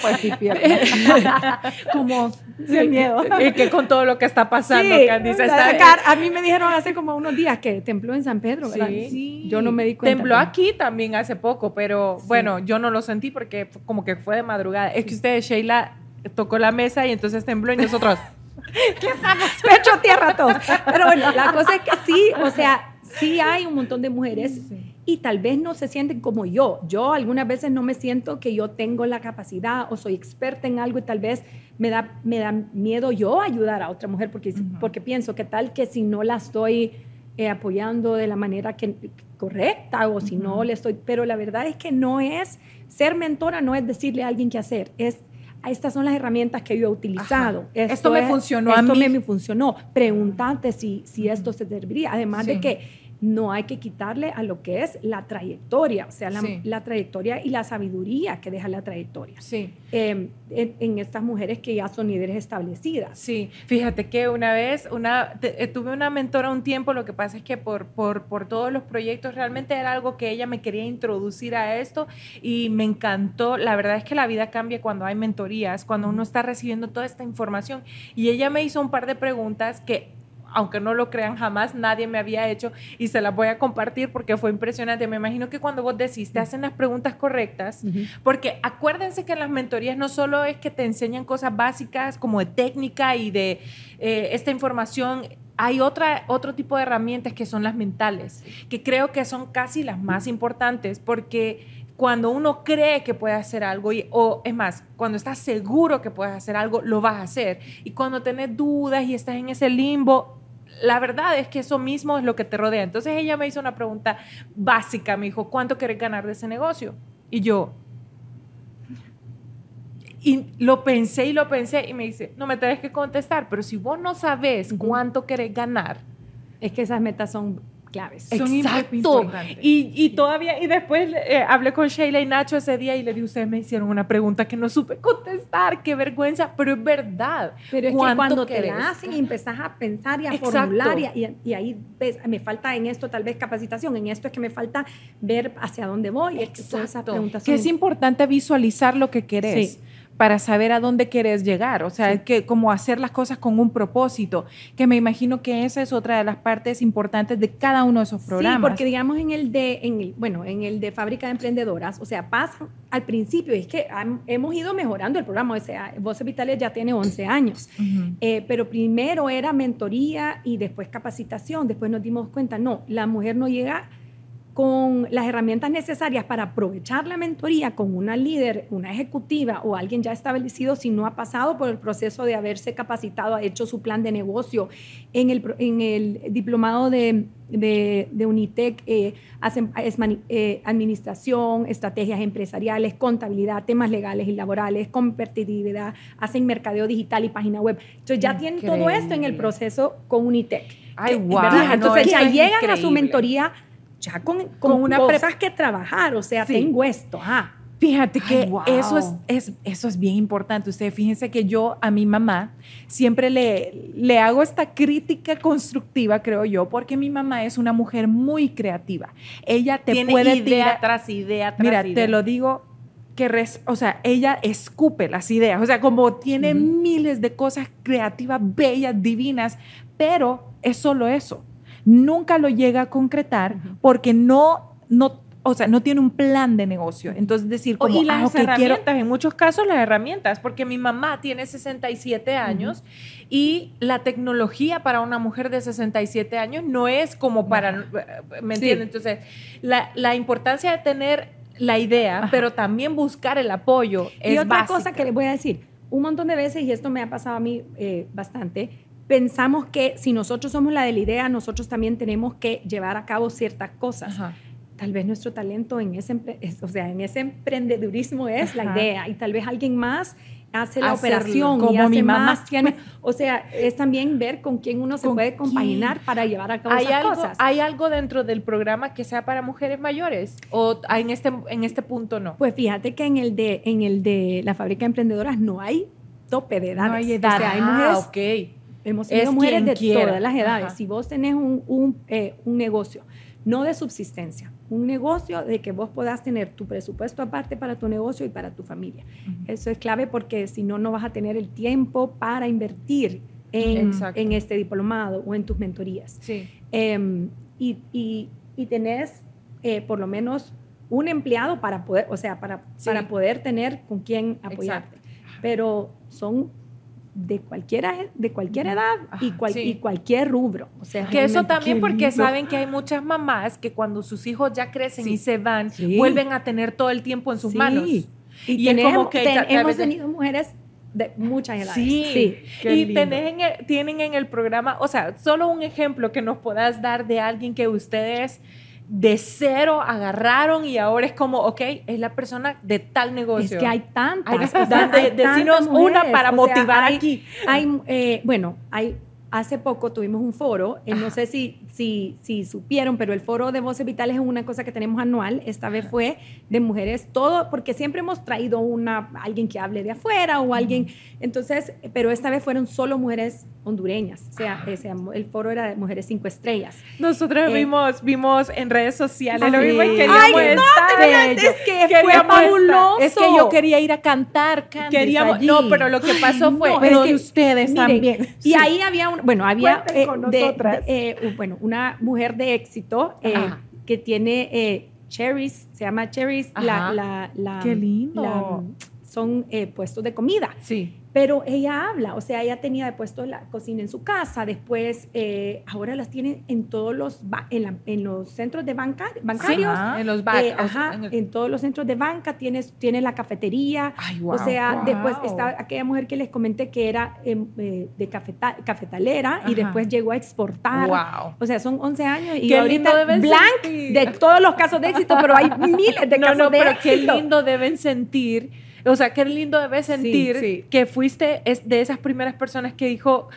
pues sí, (laughs) Como sin miedo. Y que con todo lo que está pasando, sí, Candice, está A mí me dijeron hace como unos días que tembló en San Pedro, ¿verdad? Sí. Yo no me di cuenta. Tembló aquí también hace poco, pero bueno, yo no lo sentí porque como que fue de madrugada. Es que ustedes, Sheila, tocó la mesa y entonces tembló y nosotros... (laughs) ¿Qué estamos? Pecho tierra todos. Pero bueno, la cosa es que sí, o sea, sí hay un montón de mujeres y tal vez no se sienten como yo. Yo algunas veces no me siento que yo tengo la capacidad o soy experta en algo y tal vez me da, me da miedo yo ayudar a otra mujer porque, porque pienso que tal que si no la estoy eh, apoyando de la manera que, correcta o si no le estoy, pero la verdad es que no es, ser mentora no es decirle a alguien qué hacer, es estas son las herramientas que yo he utilizado. Esto, me funcionó a mí. me, me funcionó. Pregúntate si, si esto se serviría. Además de que no hay que quitarle a lo que es la trayectoria, o sea, la, trayectoria y la sabiduría que deja la trayectoria. Sí. Em, en, estas mujeres que ya son líderes establecidas. Sí, fíjate que una vez una, eh, tuve una mentora un tiempo, lo que pasa es que por, por, por todos los proyectos realmente era algo que ella me quería introducir a esto y me encantó. La verdad es que la vida cambia cuando hay cuando uno está recibiendo toda esta información. Y ella me hizo un par de preguntas que aunque no lo crean, jamás nadie me había hecho y se las voy a compartir porque fue impresionante. Me imagino que cuando vos decís, te hacen las preguntas correctas, porque acuérdense que en las mentorías no solo es que te enseñan cosas básicas como de técnica y de eh, esta información, hay otra, otro tipo de herramientas que son las mentales, que creo que son casi las más importantes porque cuando uno cree que puede hacer algo, y, o es más, cuando estás seguro que puedes hacer algo, lo vas a hacer. Y cuando tienes dudas y estás en ese limbo, la verdad es que eso mismo es lo que te rodea. Entonces ella me hizo una pregunta básica, me dijo, ¿cuánto quieres ganar de ese negocio? Y yo, y lo pensé y lo pensé y me dice, no me tenés que contestar, pero si vos no sabes cuánto querés ganar, es que esas metas son claves. Son Exacto. Y, y, todavía, y después eh, hablé con Sheila y Nacho ese día y le dije, ustedes me hicieron una pregunta que no supe contestar, qué vergüenza, pero es verdad. Pero es que cuando te la hacen y empezás a pensar y a formular y, y, ahí ves, me falta en esto tal vez capacitación, en esto es que me falta ver hacia dónde voy. Exacto. Que es importante visualizar lo que querés. Sí para saber a dónde quieres llegar, o sea, que como hacer las cosas con un propósito, que me imagino que esa es otra de las partes importantes de cada uno de esos programas. Sí, porque digamos en el de, en el, bueno, en el de Fábrica de Emprendedoras, o sea, pasa al principio, es que hemos ido mejorando el programa, o sea, Voces Vitales ya tiene 11 años, eh, pero primero era mentoría y después capacitación, después nos dimos cuenta, no, la mujer no llega con las herramientas necesarias para aprovechar la mentoría con una líder, una ejecutiva o alguien ya establecido si no ha pasado por el proceso de haberse capacitado, ha hecho su plan de negocio. En el, en el diplomado de, de, Unitec eh, hacen es eh, administración, estrategias empresariales, contabilidad, temas legales y laborales, competitividad, hacen mercadeo digital y página web. Entonces ya tienen todo esto en el proceso con Unitec. Ay, wow. Entonces ya llegan a su mentoría ya con, con, una cosas que trabajar, o sea, tengo esto, ah. Fíjate que eso, es, es, eso es bien importante. Ustedes fíjense que yo a mi mamá siempre le, le hago esta crítica constructiva, creo yo, porque mi mamá es una mujer muy creativa. Ella te Tiene puede idea tras idea tras Mira, te lo digo que, res, o sea, ella escupe las ideas, o sea, como tiene miles de cosas creativas, bellas, divinas, pero es solo eso nunca lo llega a concretar porque no, no o sea, no tiene un plan de negocio. Entonces, decir, como, y las ah, herramientas, en muchos casos las herramientas, porque mi mamá tiene 67 años y la tecnología para una mujer de 67 años no es como para, ¿me entiendes? Entonces, la, la, importancia de tener la idea, pero también buscar el apoyo es Y otra cosa que les voy a decir, un montón de veces, y esto me ha pasado a mí eh, bastante, pensamos que si nosotros somos la de la idea, nosotros también tenemos que llevar a cabo ciertas cosas. Tal vez nuestro talento en ese, o sea, en ese emprendedurismo es la idea y tal vez alguien más hace la operación como mi mamá (laughs) tiene, o sea, es también ver con quién uno se puede compaginar para llevar a cabo ¿Hay esas algo, cosas. ¿Hay algo dentro del programa que sea para mujeres mayores o en este en este punto no? Pues fíjate que en el de en el de la fábrica de emprendedoras no hay tope de edades. No hay edad. O sea, hay mujeres ah, Hemos sido mujeres de todas las edades. Si vos tenés un, un, eh, un, negocio, no de subsistencia, un negocio de que vos puedas tener tu presupuesto aparte para tu negocio y para tu familia. Eso es clave porque si no, no vas a tener el tiempo para invertir en, en este diplomado o en tus mentorías. Sí. Em, y, y, y, tenés eh, por lo menos un empleado para poder, o sea, para, para poder tener con quién apoyarte. Pero son de cualquiera de cualquier edad y, Ajá, cual- sí. y cualquier rubro. O sea, Que eso también porque saben que hay muchas mamás que cuando sus hijos ya crecen Sí. y se van, Sí. vuelven a tener todo el tiempo en sus manos. Y, Y es tenemos, como que ten- hemos tenido mujeres de muchas edades. Sí, y tenés en el- tienen en el programa, o sea, solo un ejemplo que nos puedas dar de alguien que ustedes de cero agarraron y ahora es como, ok, es la persona de tal negocio. Es que hay tantas. Hay decinos tantas una mujeres, para sea, motivar hay- aquí. Hay, eh, bueno, hay, hace poco tuvimos un foro, eh, no sé si, si, si supieron, pero el foro de Voces Vitales es una cosa que tenemos anual. Esta vez fue de mujeres, todo, porque siempre hemos traído una, alguien que hable de afuera o alguien, entonces, pero esta vez fueron solo mujeres hondureñas. O sea, eh, se llamó- el foro era de mujeres cinco estrellas. Nosotros Eh, vimos, vimos en redes sociales, lo Sí. vimos y queríamos Ay, no, estar. es que fue fabuloso. Es que yo quería ir a cantar, Candice, Queríamos, allí. no, pero lo que pasó Ay, fue, no, pero es que- de ustedes Miren, también. Y Sí. ahí había, un, bueno, había eh, con de- nosotras. de- eh, bueno, una mujer de éxito eh, que tiene eh, Cherries, se llama Cherries, la, la, la- Qué lindo. la- son eh, puestos de comida. sí, Pero ella habla, o sea, ella tenía de puesto la cocina en su casa, después eh, ahora las tiene en todos los, en, la- en los centros de banca, bancarios. En los back, Eh, o sea, ajá, en el- en todos los centros de banca tienes, tiene la cafetería. Ay, o wow, sea, wow. después está aquella mujer que les comenté que era em, eh, de cafeta- cafetalera y después llegó a exportar. Wow. O sea, son 11 años y Qué ahorita deben blank sentir. de todos los casos de éxito, pero hay miles de (laughs) no, casos no, de pero qué éxito. lindo deben sentir, o sea, qué lindo debes sentir sí. que fuiste es de esas primeras personas que dijo,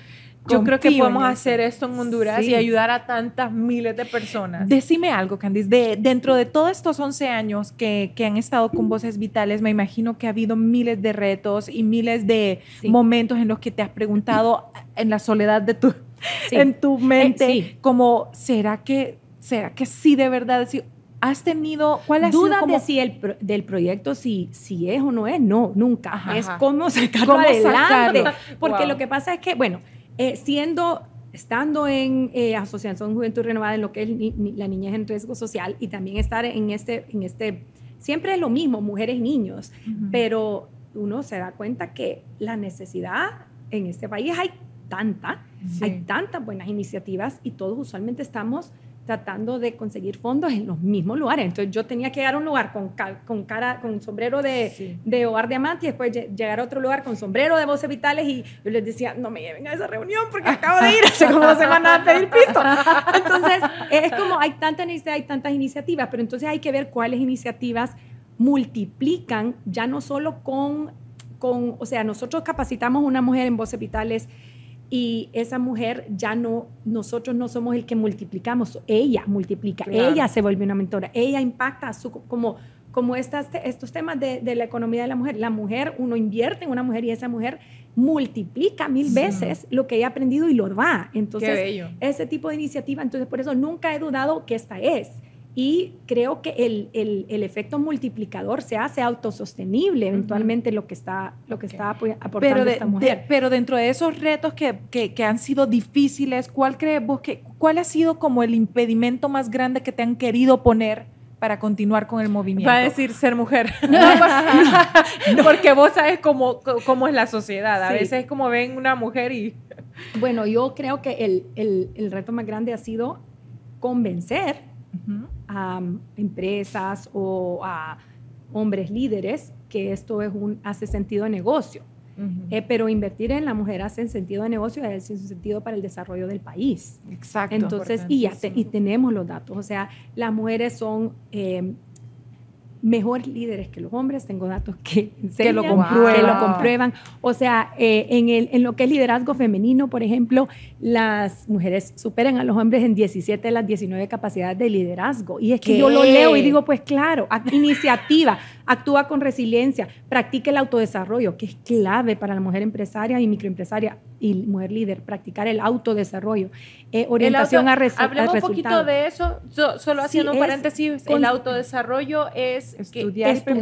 yo creo que podemos eso". hacer esto en Honduras Sí. y ayudar a tantas miles de personas. Decime algo, Candice. De, dentro de todos estos 11 años que, que han estado con Voces Vitales, me imagino que ha habido miles de retos y miles de Sí. momentos en los que te has preguntado en la soledad de tu, Sí. en tu mente, Eh, sí. como, ¿será que, ¿será que sí de verdad? Sí, ¿Has tenido, cuál ha sido como- de si el pro- del proyecto, si, si es o no es, no, nunca. Ajá, es cómo sacarlo ¿Cómo adelante. sacarlo? Porque Wow. lo que pasa es que, bueno, eh, siendo, estando en eh, Asociación Juventud Renovada en lo que es ni- ni- la niñez en riesgo social y también estar en este, en este, siempre es lo mismo, mujeres, niños, pero uno se da cuenta que la necesidad en este país hay tanta, Sí. hay tantas buenas iniciativas y todos usualmente estamos tratando de conseguir fondos en los mismos lugares. Entonces yo tenía que llegar a un lugar con, con cara, con sombrero de, Sí. de Hogar Diamante y después lle- llegar a otro lugar con sombrero de voces vitales y yo les decía, no me lleven a esa reunión porque acabo de ir hace como dos semanas a pedir pisto. Entonces es como hay tanta necesidad, hay tantas iniciativas, pero entonces hay que ver cuáles iniciativas multiplican ya no solo con, con o sea, nosotros capacitamos a una mujer en voces vitales y esa mujer ya no, nosotros no somos el que multiplicamos, ella multiplica, Claro. ella se vuelve una mentora, ella impacta su, como, como estas, estos temas de, de la economía de la mujer. La mujer, uno invierte en una mujer y esa mujer multiplica mil veces lo que ella ha aprendido y lo da. Entonces, ese tipo de iniciativa, entonces por eso nunca he dudado que esta es. Y creo que el, el, el efecto multiplicador se hace autosostenible eventualmente lo que está, lo que está apoy- aportando pero, de- esta de- mujer. pero dentro de esos retos que, que- que han sido difíciles, ¿cuál crees vos que, cuál ha sido como el impedimento más grande que te han querido poner para continuar con el movimiento? Va a decir ser mujer. (laughs) Porque vos sabes cómo, cómo es la sociedad. A Sí. veces es como ven una mujer y... Bueno, yo creo que el, el, el reto más grande ha sido convencer A um, empresas o a hombres líderes que esto es un, hace sentido de negocio. Eh, pero invertir en la mujer hace sentido de negocio y hace sentido para el desarrollo del país. Exacto. Entonces, y, ya te- y tenemos los datos. O sea, las mujeres son eh, mejores líderes que los hombres. Tengo datos que, (laughs) enseñan, lo que comprueban. lo comprueban. O sea, eh, en, el, en lo que es liderazgo femenino, por ejemplo, las mujeres superan a los hombres en 17 de las 19 capacidades de liderazgo. Y es que ¿Qué? yo lo leo y digo, pues claro, iniciativa, actúa con resiliencia, practica el autodesarrollo, que es clave para la mujer empresaria y microempresaria y mujer líder, practicar el autodesarrollo, eh, orientación El auto- a, resu- Hablemos al un poquito de eso, so- solo Sí, haciendo un es paréntesis, con- el autodesarrollo es Estudiar y estudiar,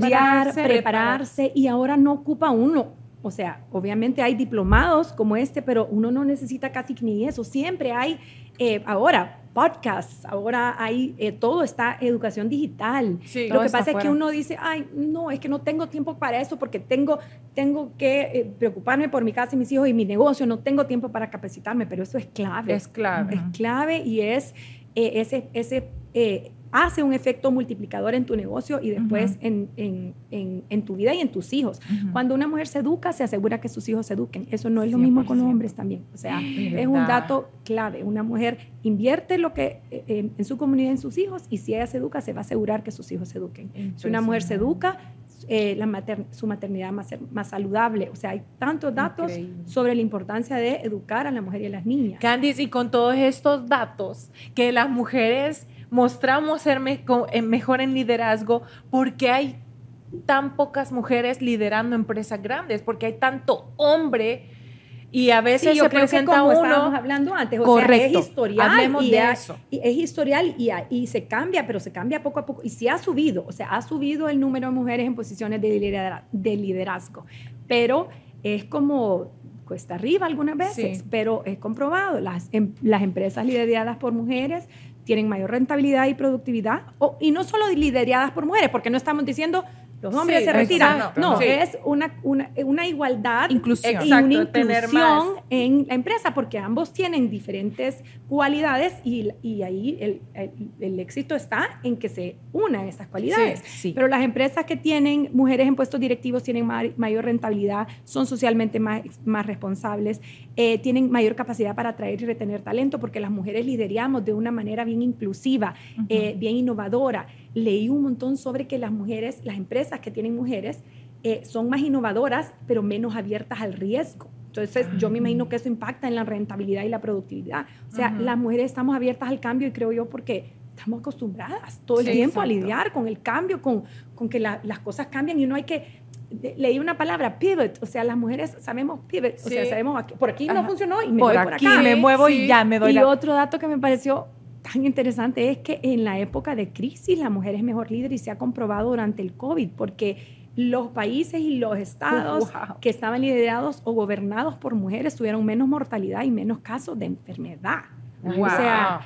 prepararse, prepararse, y ahora no ocupa uno. O sea, obviamente hay diplomados como este, pero uno no necesita casi ni eso. Siempre hay Eh, ahora, podcasts, ahora hay, eh, todo está educación digital. Sí, Lo que pasa es que uno dice, ay, no, es que no tengo tiempo para eso porque tengo, tengo que eh, preocuparme por mi casa y mis hijos y mi negocio, no tengo tiempo para capacitarme, pero eso es clave. Es clave. Es clave y es eh, ese, ese eh, hace un efecto multiplicador en tu negocio y después en, en- en- en tu vida y en tus hijos. Cuando una mujer se educa, se asegura que sus hijos se eduquen. Eso no es lo mismo con los 100%. hombres también. O sea, es un dato clave. Una mujer invierte lo que eh, en, en su comunidad, en sus hijos, y si ella se educa, se va a asegurar que sus hijos se eduquen. Si una mujer se educa, eh, la mater- su maternidad va a ser más saludable. O sea, hay tantos datos Increíble. sobre la importancia de educar a la mujer y a las niñas. Candice, y con todos estos datos que las mujeres mostramos ser eh, mejor en liderazgo, porque hay tan pocas mujeres liderando empresas grandes? Porque hay tanto hombre y a veces Sí, yo se creo que presenta como estábamos uno. hablando antes, o Correcto. sea, es historial. Hablemos y de ha- eso. y es historial y, y se cambia, pero se cambia poco a poco. Y sí ha subido, o sea, ha subido el número de mujeres en posiciones de, lidera- de liderazgo. Pero es como cuesta arriba algunas veces, Sí. pero es comprobado. Las, em- las empresas lideradas por mujeres tienen mayor rentabilidad y productividad, o- y no solo lideradas por mujeres, porque no estamos diciendo los hombres Sí, se retiran. exacto. No, Sí. es una, una, una igualdad Inclusión. y Exacto, una tener inclusión más. en la empresa, porque ambos tienen diferentes cualidades y, y ahí el, el- el éxito está en que se unan esas cualidades. Sí, sí. Pero las empresas que tienen mujeres en puestos directivos tienen ma- mayor rentabilidad, son socialmente más, más responsables, eh, tienen mayor capacidad para atraer y retener talento, porque las mujeres lideramos de una manera bien inclusiva, eh, bien innovadora. Leí un montón sobre que las mujeres, las empresas que tienen mujeres, eh, son más innovadoras, pero menos abiertas al riesgo. Entonces, yo me imagino que eso impacta en la rentabilidad y la productividad. O sea, Ujú. las mujeres estamos abiertas al cambio y creo yo porque estamos acostumbradas todo el Sí, tiempo a exacto. lidiar con el cambio, con, con que la- las cosas cambian y no hay que... de- leí una palabra, pivot, o sea, las mujeres sabemos pivot, o sea, Sí. sabemos, aquí- por aquí Ajá. no funcionó y me por voy aquí por acá. me muevo Sí, y ya me doy Y la... otro dato que me pareció tan interesante es que en la época de crisis la mujer es mejor líder y se ha comprobado durante el COVID porque los países y los estados Wow. que estaban liderados o gobernados por mujeres tuvieron menos mortalidad y menos casos de enfermedad. Wow. O sea,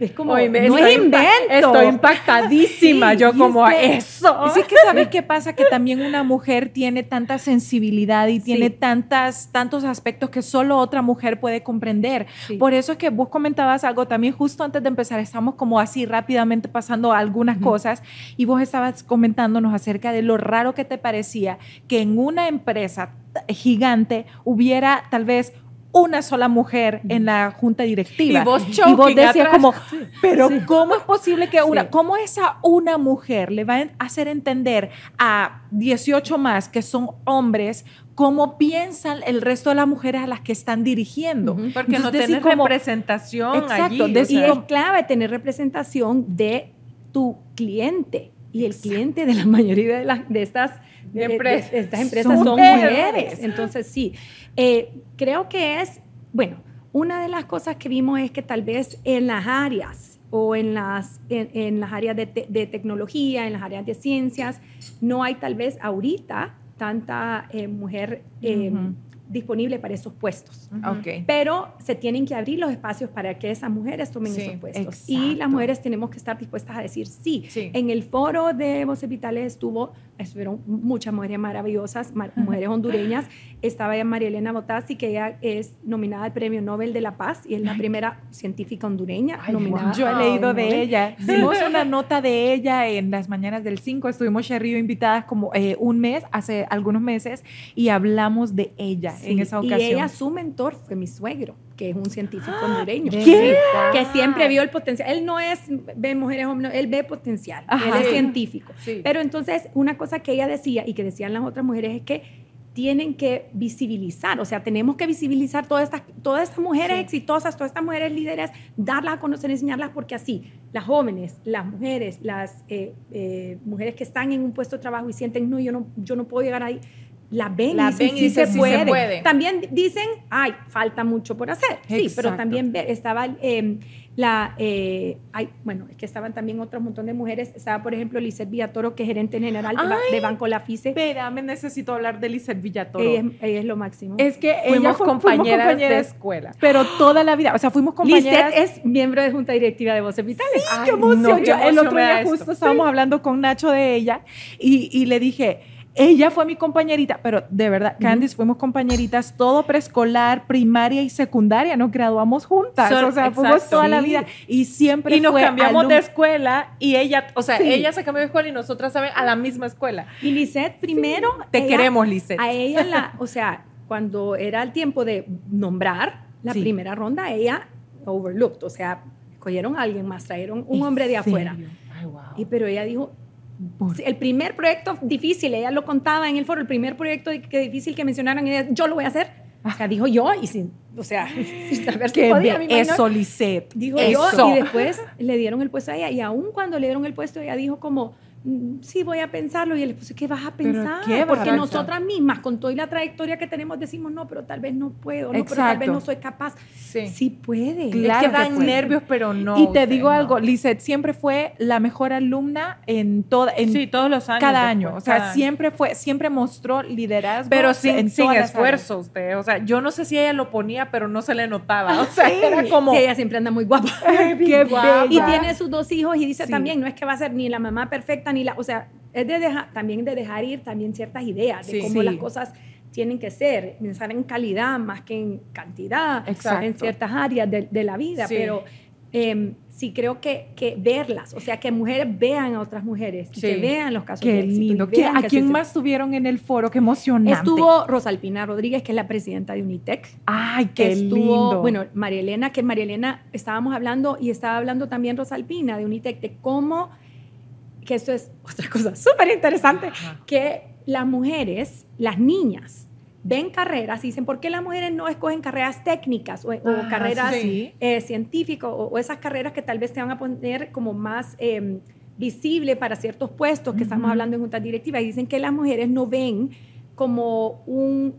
es como, Oye, no estoy es invento. Estoy impactadísima. Sí, yo y es como que- eso. (laughs) Y sí que sabes qué pasa, que también una mujer tiene tanta sensibilidad y tiene tantas, tantos aspectos que solo otra mujer puede comprender. Sí. Por eso es que vos comentabas algo también justo antes de empezar, estamos como así rápidamente pasando algunas cosas y vos estabas comentándonos acerca de lo raro que te parecía que en una empresa gigante hubiera tal vez una sola mujer en la junta directiva. Y vos y vos decías atrás. como, pero Sí. ¿cómo es posible que una, Sí. cómo esa una mujer le va a hacer entender a 18 más que son hombres cómo piensan el resto de las mujeres a las que están dirigiendo? Porque no tenés como- representación Exacto, allí. o decir Y es clave tener representación de tu cliente. Y el cliente de la mayoría de, las, de estas de, de- Empresas. de estas empresas Son son mujeres. mujeres. Entonces, sí, eh, creo que es, bueno, una de las cosas que vimos es que tal vez en las áreas o en las, en, en las áreas de, te- de tecnología, en las áreas de ciencias, no hay tal vez ahorita tanta eh, mujer eh, disponible para esos puestos pero se tienen que abrir los espacios para que esas mujeres tomen Sí, esos puestos. Y las mujeres tenemos que estar dispuestas a decir sí. Sí. En el foro de Voces Vitales estuvo, estuvieron muchas mujeres maravillosas, ma- mujeres hondureñas. Estaba ya María Elena Botazzi, que ella es nominada al Premio Nobel de la Paz y es la primera científica hondureña Ay, nominada. Yo he leído Nobel. de ella. Hicimos una nota de ella en las mañanas del 5. Estuvimos Sherry y yo invitadas como eh, un mes, hace algunos meses, y hablamos de ella Sí, en esa ocasión. Y ella, su mentor fue mi suegro, que es un científico hondureño. ¿de Sí, verdad? que siempre vio el potencial. Él no es, ve mujeres, hombres, él ve potencial. Ajá. Él es Sí. científico. Sí. Pero entonces, una cosa que ella decía y que decían las otras mujeres es que tienen que visibilizar, o sea, tenemos que visibilizar todas estas, todas estas mujeres Sí. exitosas, todas estas mujeres líderes, darlas a conocer, enseñarlas, porque así las jóvenes, las mujeres, las eh, eh, mujeres que están en un puesto de trabajo y sienten, no, yo no, yo no puedo llegar ahí, la ven La y dicen, ven y sí, dicen, se, sí puede. se puede. También dicen, ay, falta mucho por hacer. Sí, pero también estaba eh, la, eh, ay, bueno, es que estaban también otro montón de mujeres. Estaba, por ejemplo, Lizeth Villatoro, que es gerente general de, ba- Ay. de Banco La FICE. Espera, me necesito hablar de Lizeth Villatoro. Ella es, ella es lo máximo. es que ella Fuimos fue- compañeras de escuela. pero toda la vida, o sea, fuimos compañeras. Lizeth es miembro de Junta Directiva de Voces Vitales. Ay, qué emoción. no, Yo qué el otro día esto. justo estábamos hablando con Nacho de ella y, y le dije, ella fue mi compañerita, pero de verdad, Candice, fuimos compañeritas todo preescolar, primaria y secundaria, nos graduamos juntas, Son- o sea, fuimos exacto. toda la vida y siempre Y nos fue cambiamos de escuela y ella, o sea, Sí. ella se cambió de escuela y nosotras saben a la misma escuela. Y Lizeth, primero. Te ella- queremos, Lizeth. A ella, la, o sea, cuando era el tiempo de nombrar la Sí. primera ronda, ella overlooked, o sea, cogieron a alguien más, trajeron un ¿En hombre de afuera. Ay, wow. Y pero ella dijo, el primer proyecto difícil, ella lo contaba en el foro, el primer proyecto que difícil que mencionaron, ella, yo lo voy a hacer. O sea, dijo yo, y sin, o sea, (laughs) sin saber si podía, imagino. eso, Lisette. Dijo Eso. yo, y después le dieron el puesto a ella, y aún cuando le dieron el puesto, ella dijo como, "Mm, sí, voy a pensarlo, y él puso, ¿qué vas a ¿Pero pensar? qué vas a Porque nosotras mismas, con toda la trayectoria que tenemos, decimos, no, pero tal vez no puedo, no, pero tal vez no soy capaz. Sí. Sí puede. Claro es que dan nervios, pero no. y te digo no. algo, Lisette siempre fue la mejor alumna en toda, en Sí, todos los años. cada después, año. O sea, cada año. siempre fue, siempre mostró liderazgo. Pero sin, en sin esfuerzo usted. O sea, yo no sé si ella lo ponía, pero no se le notaba. O sea, era como... Sí, ella siempre anda muy guapa. (laughs) Qué guapa. Y tiene sus dos hijos y dice también, no es que va a ser ni la mamá perfecta la, o sea, es de dejar, también de dejar ir también ciertas ideas de Sí. cómo Sí. las cosas tienen que ser, pensar en calidad más que en cantidad, Exacto. en ciertas áreas de, de la vida, Sí. pero eh, sí creo que, que verlas, o sea, que mujeres vean a otras mujeres, Sí. que vean los casos Qué de éxito lindo. vean ¿A quién más tuvieron en el foro? Qué emocionante. Estuvo Rosalpina Rodríguez, que es la presidenta de Unitec. Ay, qué estuvo, lindo. bueno, María Elena, que María Elena estábamos hablando y estaba hablando también Rosalpina de Unitec, de cómo, que esto es otra cosa súper interesante, Ajá. que las mujeres, las niñas, ven carreras y dicen, ¿por qué las mujeres no escogen carreras técnicas o, o carreras sí. eh, científicas o, o esas carreras que tal vez te van a poner como más... eh, visible para ciertos puestos que estamos hablando en juntas directivas y dicen que las mujeres no ven como un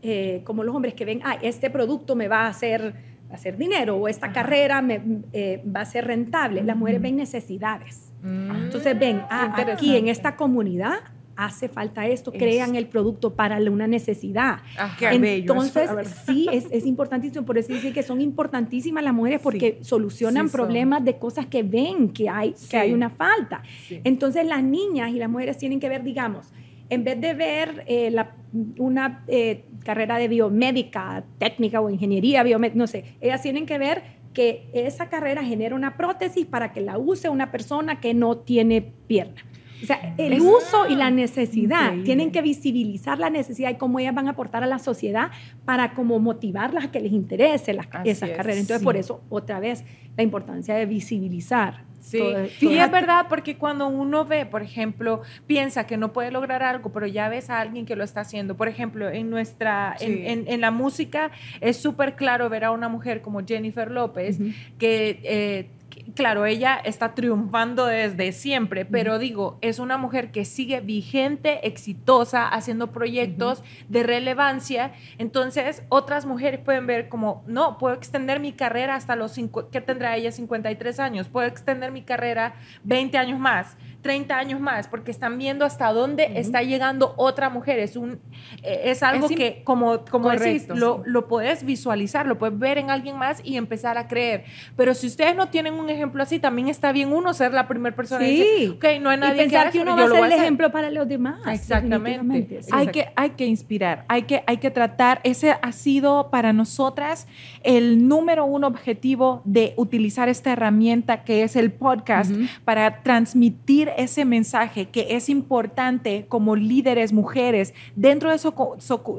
eh, como los hombres que ven, ah, este producto me va a hacer, a hacer dinero o esta carrera me, eh, va a ser rentable. Las mujeres ven necesidades. Mm, Entonces ven, ah, aquí interesante. en esta comunidad hace falta esto, Es- crean el producto para una necesidad. Ajá. Qué bello eso, Entonces, sí, es, es importantísimo. Por eso dicen que son importantísimas las mujeres porque solucionan Sí son. problemas de cosas que ven que hay, Sí. que hay una falta. Sí. Entonces las niñas y las mujeres tienen que ver, digamos, en vez de ver eh, la- una eh, carrera de biomédica, técnica o ingeniería biomédica, no sé, ellas tienen que ver que esa carrera genera una prótesis para que la use una persona que no tiene pierna. O sea, el uso y la necesidad, Increíble. tienen que visibilizar la necesidad y cómo ellas van a aportar a la sociedad para como motivarlas a que les interese las, esas es, carreras. Entonces, sí. por eso, otra vez, la importancia de visibilizar. Sí, y es verdad porque cuando uno ve, por ejemplo, piensa que no puede lograr algo, pero ya ves a alguien que lo está haciendo. Por ejemplo, en nuestra, en, Sí. en- en la música es súper claro ver a una mujer como Jennifer López, que, eh, que, claro, ella está triunfando desde siempre, pero digo, es una mujer que sigue vigente, exitosa, haciendo proyectos de relevancia. Entonces, otras mujeres pueden ver como, no, puedo extender mi carrera hasta los cinco, ¿qué tendrá ella? 53 años. Puedo extender mi carrera 20 años más, 30 años más, porque están viendo hasta dónde está llegando otra mujer. Es, un, eh, es algo Es que, como, como decís, lo, sí. lo puedes visualizar, lo puedes ver en alguien más y empezar a creer. Pero si ustedes no tienen un ejemplo así, también está bien uno ser la primera persona y Sí. decir, ok, no hay y nadie que pensar uno va a ser el ejemplo para los demás. Exactamente. hay que, hay que inspirar, hay que, hay que tratar, ese ha sido para nosotras el número uno objetivo de utilizar esta herramienta que es el podcast para transmitir ese mensaje que es importante como líderes mujeres dentro de su-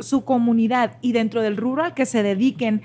su comunidad y dentro del rural que se dediquen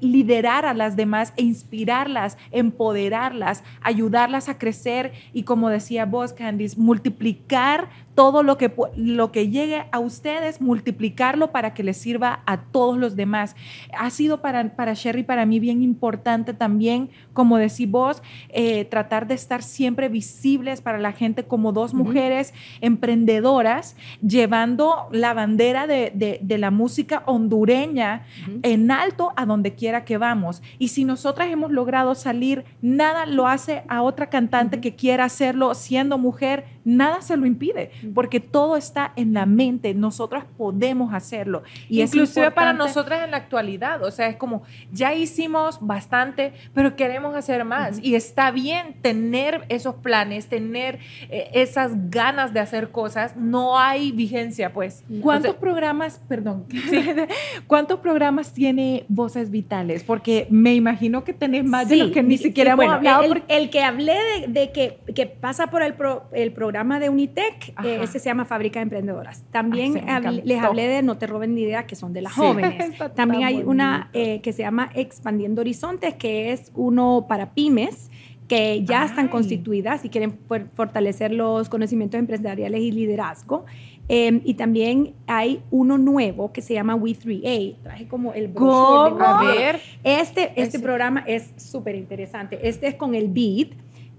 liderar a las demás e inspirarlas, empoderarlas, ayudarlas a crecer y como decía vos, Candice, multiplicar todo lo que, lo que llegue a ustedes, multiplicarlo para que les sirva a todos los demás. Ha sido para, para Sherry, para mí, bien importante también, como decís vos, eh, tratar de estar siempre visibles para la gente como dos mujeres emprendedoras, llevando la bandera de, la música hondureña en alto a donde quiera que vamos. Y si nosotras hemos logrado salir, nada lo hace a otra cantante que quiera hacerlo siendo mujer, nada se lo impide porque todo está en la mente, nosotras podemos hacerlo. Y Inclusive para nosotras en la actualidad, o sea, es como, ya hicimos bastante, pero queremos hacer más. Y está bien tener esos planes, tener eh, esas ganas de hacer cosas, no hay vigencia, pues. ¿Cuántos programas, perdón, (laughs) cuántos programas tiene Voces Vitales? Porque me imagino que tenés más de los que ni siquiera hemos hablado. El, que hablé de, que, que, pasa por el, el programa de Unitec, eh, ese se llama Fábrica de Emprendedoras. También les hablé de No te roben ni idea, que son de las jóvenes. (laughs) También hay una eh, que se llama Expandiendo Horizontes, que es uno para pymes que ya están constituidas y quieren fortalecer los conocimientos empresariales y liderazgo. Em, y también hay uno nuevo que se llama We3A. Traje como el brochure. A ver. Este, este programa es súper interesante. Este es con el BID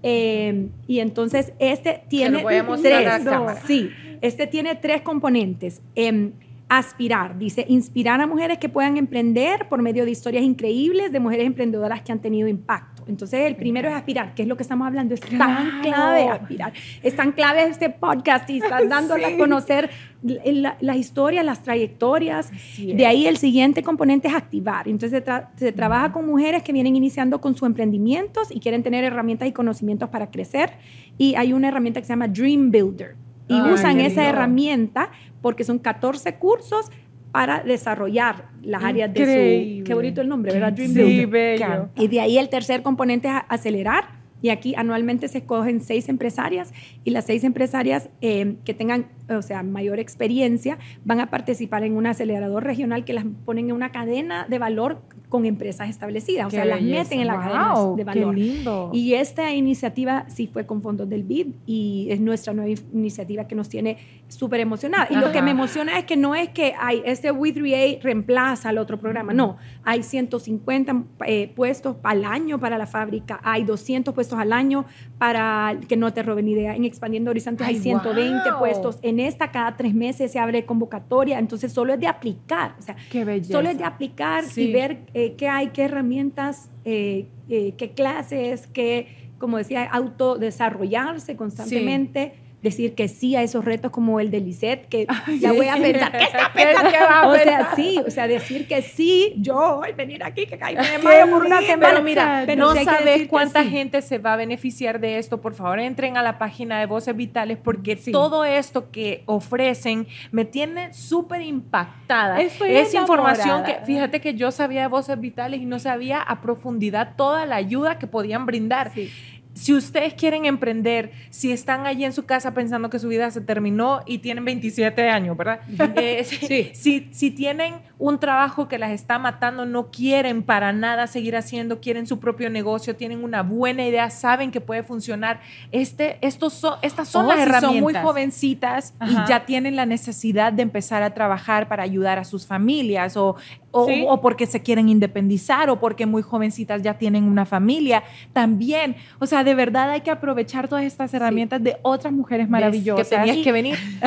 Em, y entonces este tiene tres, sí, este tiene tres componentes. Em, aspirar, dice, inspirar a mujeres que puedan emprender por medio de historias increíbles de mujeres emprendedoras que han tenido impacto. Entonces, el primero es aspirar, que es lo que estamos hablando, es tan clave aspirar, es tan clave este podcast y están dándole a conocer las historias, las trayectorias. De ahí el siguiente componente es activar. Entonces, se, trabaja con mujeres que vienen iniciando con sus emprendimientos y quieren tener herramientas y conocimientos para crecer. Y hay una herramienta que se llama Dream Builder. Y usan esa herramienta porque son 14 cursos para desarrollar las áreas de su... Qué bonito el nombre, ¿verdad? Dream sí, Bello. Y de ahí el tercer componente es acelerar. Y aquí anualmente se escogen seis empresarias y las seis empresarias eh, que tengan, o sea, mayor experiencia van a participar en un acelerador regional que las ponen en una cadena de valor con empresas establecidas, o sea, las meten en la cadena de valor. Qué lindo. Y esta iniciativa sí fue con fondos del BID y es nuestra nueva iniciativa que nos tiene súper emocionada. Y lo que me emociona es que no es que hay este We3A reemplaza al otro programa, no, hay 150 eh, puestos al año para la fábrica, hay 200 puestos al año para que no te roben idea. En Expandiendo Horizontes hay 120 puestos. En esta cada tres meses se abre convocatoria, entonces solo es de aplicar, o sea, solo es de aplicar y ver eh, qué hay, qué herramientas, eh, eh, qué clases, qué, como decía, autodesarrollarse constantemente decir que sí a esos retos como el de Lisette, que ya voy a pensar, ¿qué está (laughs) pensando? o sea, sí, o sea, decir que sí, yo a venir aquí, que caí de por una semana. Pero mira, no sabes cuánta gente se va a beneficiar de esto. Por favor, entren a la página de Voces Vitales porque todo esto que ofrecen me tiene súper impactada. es información que, fíjate que yo sabía de Voces Vitales y no sabía a profundidad toda la ayuda que podían brindar. Sí si ustedes quieren emprender, si están allí en su casa pensando que su vida se terminó y tienen 27 años, ¿verdad? Eh, (laughs) sí. si, si, tienen un trabajo que las está matando, no quieren para nada seguir haciendo, quieren su propio negocio, tienen una buena idea, saben que puede funcionar, este, estos son, estas son las herramientas. son muy jovencitas y ya tienen la necesidad de empezar a trabajar para ayudar a sus familias o, o, porque se quieren independizar o porque muy jovencitas ya tienen una familia, también, o sea, de verdad hay que aprovechar todas estas herramientas de otras mujeres maravillosas. Que tenías que venir. (laughs)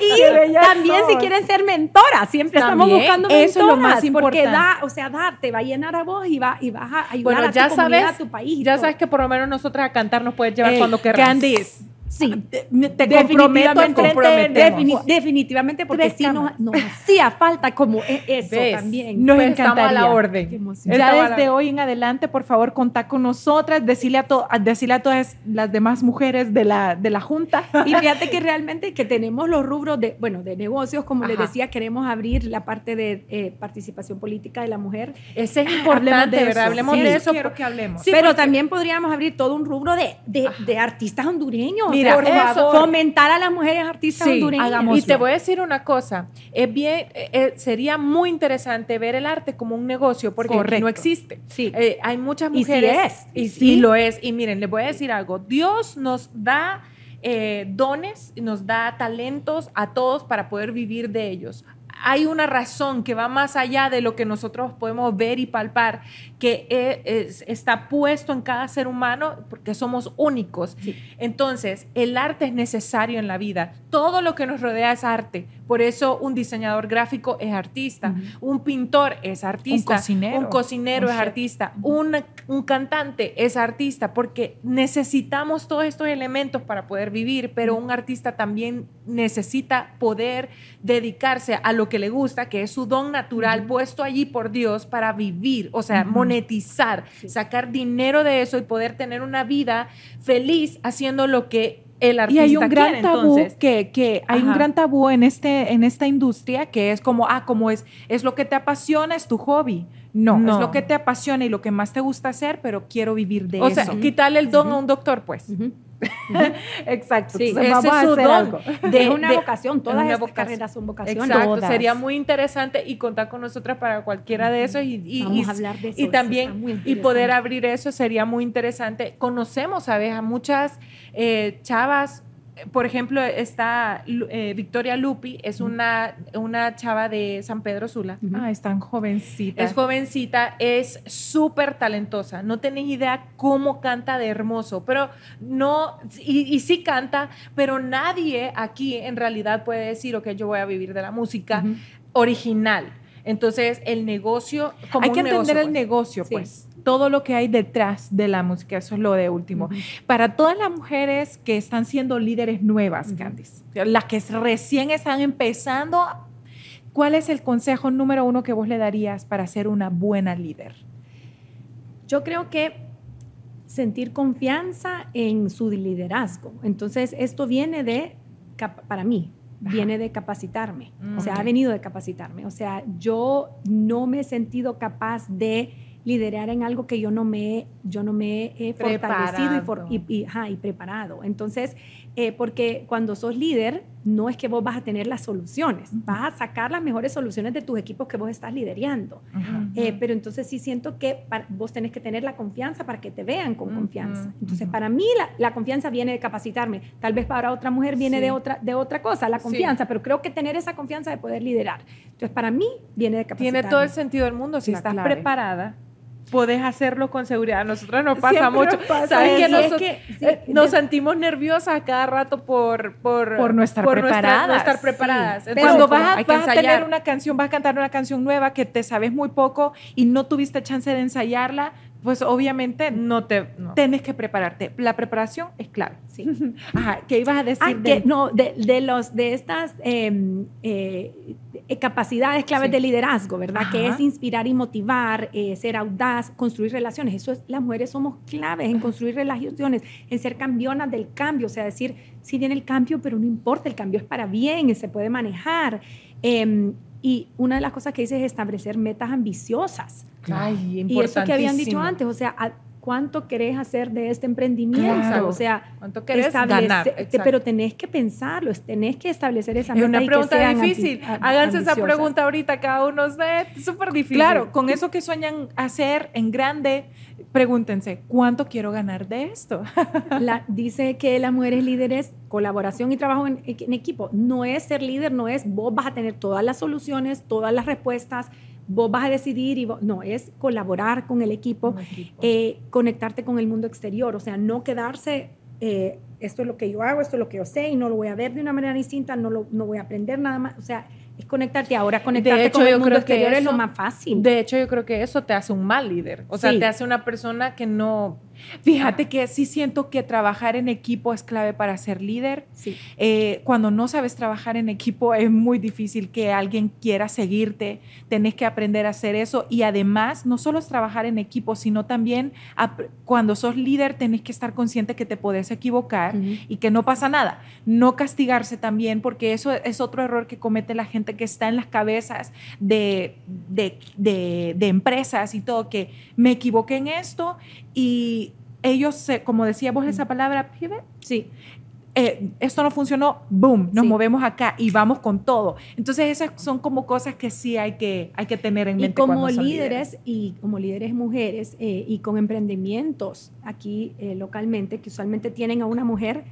y (laughs) también si quieren ser mentoras, siempre estamos buscando mentoras. Eso es lo más importante. Porque da, o sea, dar, te va a llenar a vos y, va, y vas a ayudar a, tu comunidad, a tu país. Ya sabes que por lo menos nosotras a cantar nos puedes llevar eh, cuando querrás. Candice, Sí, te comprometo definitivamente porque sí nos, hacía falta como e, eso también. Nos pues encantaría. A la orden. Ya desde hoy en adelante, por favor, contá con nosotras, decirle a, decirle a todas las demás mujeres de la, de la Junta. Y fíjate que realmente que tenemos los rubros de, bueno, de negocios, como les decía, queremos abrir la parte de eh, participación política de la mujer. Ese es importante, de ¿verdad? Hablemos de eso. Quiero que hablemos. pero también podríamos abrir todo un rubro de, de, de artistas hondureños Mira, por eso- favor, fomentar a las mujeres artistas Sí, hondureñas. hagamos- Y te voy a decir una cosa, es bien, eh, eh, sería muy interesante ver el arte como un negocio porque Correcto. no existe. Sí. Eh, hay muchas Y sí mujeres es, y y sí sí. lo es. Y miren, les voy a decir algo. Dios nos da eh, dones, nos da talentos a todos para poder vivir de ellos. Hay una razón que va más allá de lo que nosotros podemos ver y palpar, que es- está puesto en cada ser humano porque somos únicos. Sí. Entonces, el arte es necesario en la vida. Todo lo que nos rodea es arte. Por eso un diseñador gráfico es artista, un pintor es artista, Un cocinero. un cocinero Un es chef. artista, un, un cantante es artista, porque necesitamos todos estos elementos para poder vivir, pero un artista también necesita poder dedicarse a lo que le gusta, que es su don natural puesto allí por Dios para vivir, o sea, monetizar, sacar dinero de eso y poder tener una vida feliz haciendo lo que el Y artista hay un gran quiere, tabú entonces. que, que hay un Ajá. gran tabú en este en esta industria que es como ah como es es lo que te apasiona es tu hobby no, No. es lo que te apasiona y lo que más te gusta hacer pero quiero vivir de O eso sea, quitarle el don a un doctor, pues. Ujú. (laughs) exacto Sí, Entonces, ese vamos a es su hacer algo. De, una de- vocación, es todas una estas vocación. carreras son vocaciones. Exacto, Todas. sería muy interesante y contar con nosotras para cualquiera de esos y, y- Vamos y- a hablar de eso, y también y poder abrir eso sería muy interesante. Conocemos, ¿sabes? A muchas eh, chavas, por ejemplo, está eh, Victoria Lupi, es una, una chava de San Pedro Sula. Ah están jovencitas Es jovencita, es súper talentosa. No tenéis idea cómo canta de hermoso, pero no, y, y sí canta, pero nadie aquí en realidad puede decir, ok, yo voy a vivir de la música original. Entonces, el negocio, como hay que un entender negocio, el pues. negocio, Sí. pues. Todo lo que hay detrás de la música, eso es lo de último. Para todas las mujeres que están siendo líderes nuevas, Candice, las que recién están empezando, ¿cuál es el consejo número uno que vos le darías para ser una buena líder? Yo creo que sentir confianza en su liderazgo. Entonces, esto viene de, para mí, viene de capacitarme. O sea, ha venido de capacitarme. O sea, yo no me he sentido capaz de liderar en algo que yo no me, yo no me he fortalecido y, for- y- y- ajá, y preparado. Entonces, eh, porque cuando sos líder, no es que vos vas a tener las soluciones, vas a sacar las mejores soluciones de tus equipos que vos estás liderando. Eh, pero entonces sí siento que para- vos tenés que tener la confianza para que te vean con Ujú, confianza. Entonces, para mí la, la confianza viene de capacitarme. Tal vez para otra mujer viene Sí. de, otra, de otra cosa, la Sí. confianza, pero creo que tener esa confianza de poder liderar. Entonces, para mí viene de capacitarme. Tiene todo el sentido del mundo. Si La estás clave. preparada, podés hacerlo con seguridad. A nosotros nos pasa Siempre mucho. nos pasa ¿Saben que eso. Es nosotros que, sí, eh, nos sentimos nerviosas cada rato por, por, Por no estar nuestra- preparadas. no estar preparadas. Entonces, Cuando vas, a, vas a tener una canción, vas a cantar una canción nueva que te sabes muy poco y no tuviste chance de ensayarla, pues obviamente no te... no. tenés que prepararte. La preparación es clave. Sí. (laughs) Ajá, ¿qué ibas a decir? Ah, de- que no, de, de los, de estas eh, eh, capacidades claves Sí. de liderazgo, ¿verdad? Que es inspirar y motivar, eh, ser audaz, construir relaciones. Eso es, las mujeres somos claves en construir relaciones, en ser campeonas del cambio, o sea, decir, sí viene el cambio, pero no importa, el cambio es para bien y se puede manejar. Y una de las cosas que dice es establecer metas ambiciosas. Ay, Y eso que habían dicho antes, o sea, ¿a- ¿cuánto querés hacer de este emprendimiento? Claro. O sea, ¿Cuánto querés ganar? Exacto. pero tenés que pensarlo, es- tenés que establecer esa Es meta una y que pregunta sean difícil. a- Háganse esa pregunta ahorita cada uno. Es súper difícil. Claro, con eso que sueñan hacer en grande, pregúntense, ¿cuánto quiero ganar de esto? (laughs) La- dice que las mujeres líderes, colaboración y trabajo en, en equipo, no es ser líder, no es vos vas a tener todas las soluciones, todas las respuestas, vos vas a decidir y vos- no, es colaborar con el equipo. eh, conectarte con el mundo exterior, o sea, no quedarse, eh, esto es lo que yo hago, esto es lo que yo sé y no lo voy a ver de una manera distinta, no, lo, no voy a aprender nada más, o sea, es conectarte. Ahora conectarte hecho, con el yo mundo creo que exterior es eso- lo más fácil. De hecho, yo creo que eso te hace un mal líder. O sea, Sí. te hace una persona que no. Fíjate que sí siento que trabajar en equipo es clave para ser líder. sí. Eh, cuando no sabes trabajar en equipo es muy difícil que alguien quiera seguirte, tenés que aprender a hacer eso y además no solo es trabajar en equipo, sino también cuando sos líder tenés que estar consciente que te podés equivocar y que no pasa nada. No castigarse también porque eso es otro error que comete la gente que está en las cabezas de, de, de- de empresas y todo, que me equivoqué en esto y ellos, se- como decía vos esa palabra, pivot, Sí. eh, esto no funcionó, boom, nos Sí. movemos acá y vamos con todo. Entonces esas son como cosas que sí hay que, hay que tener en Y mente. como cuando son líderes, y como líderes mujeres eh, y con emprendimientos aquí eh, localmente, que usualmente tienen a una mujer,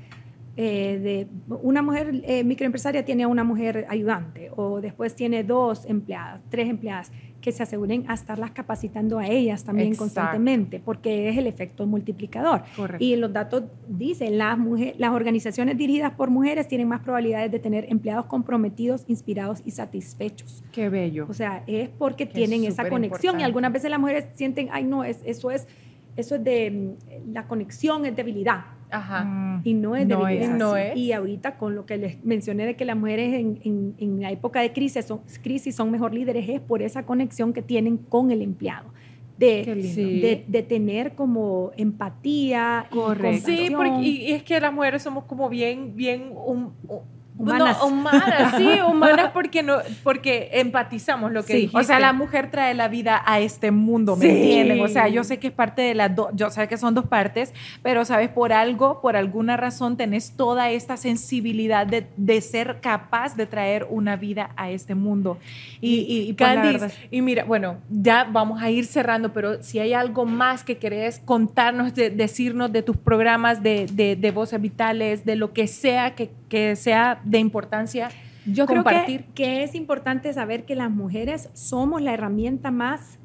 de, una mujer microempresaria tiene a una mujer ayudante o después tiene dos empleadas, tres empleadas, que se aseguren a estarlas capacitando a ellas también Exacto. constantemente, porque es el efecto multiplicador. Correcto. Y los datos dicen, las, mujer- las organizaciones dirigidas por mujeres tienen más probabilidades de tener empleados comprometidos, inspirados y satisfechos. Qué bello. O sea, es porque Que tienen es esa conexión y algunas veces las mujeres sienten, ay no, es, eso es eso es de la conexión es debilidad Ajá. Mm, y no es No debilidad. es No es. Y ahorita con lo que les mencioné de que las mujeres en, en- en la época de crisis son, crisis son mejor líderes es por esa conexión que tienen con el empleado. Qué De, de, de tener como empatía y Correcto. Sí, porque, y, y es que las mujeres somos como bien, bien hu- Humanas. no, humanas, sí, (laughs) humanas porque no, porque empatizamos lo que Sí, dijiste. o sea, la mujer trae la vida a este mundo, ¿me Sí. entienden? O sea, yo sé que es parte de las dos, yo sé que son dos partes, pero sabes, por algo, por alguna razón, tenés toda esta sensibilidad de, de ser capaz de traer una vida a este mundo. Y, y, y pues, Candice, verdad- y mira, bueno, ya vamos a ir cerrando, pero si hay algo más que querés contarnos, de- decirnos de tus programas de, de, de voces vitales, de lo que sea que, que sea de importancia, Yo creo compartir. que, que es importante saber que las mujeres somos la herramienta más,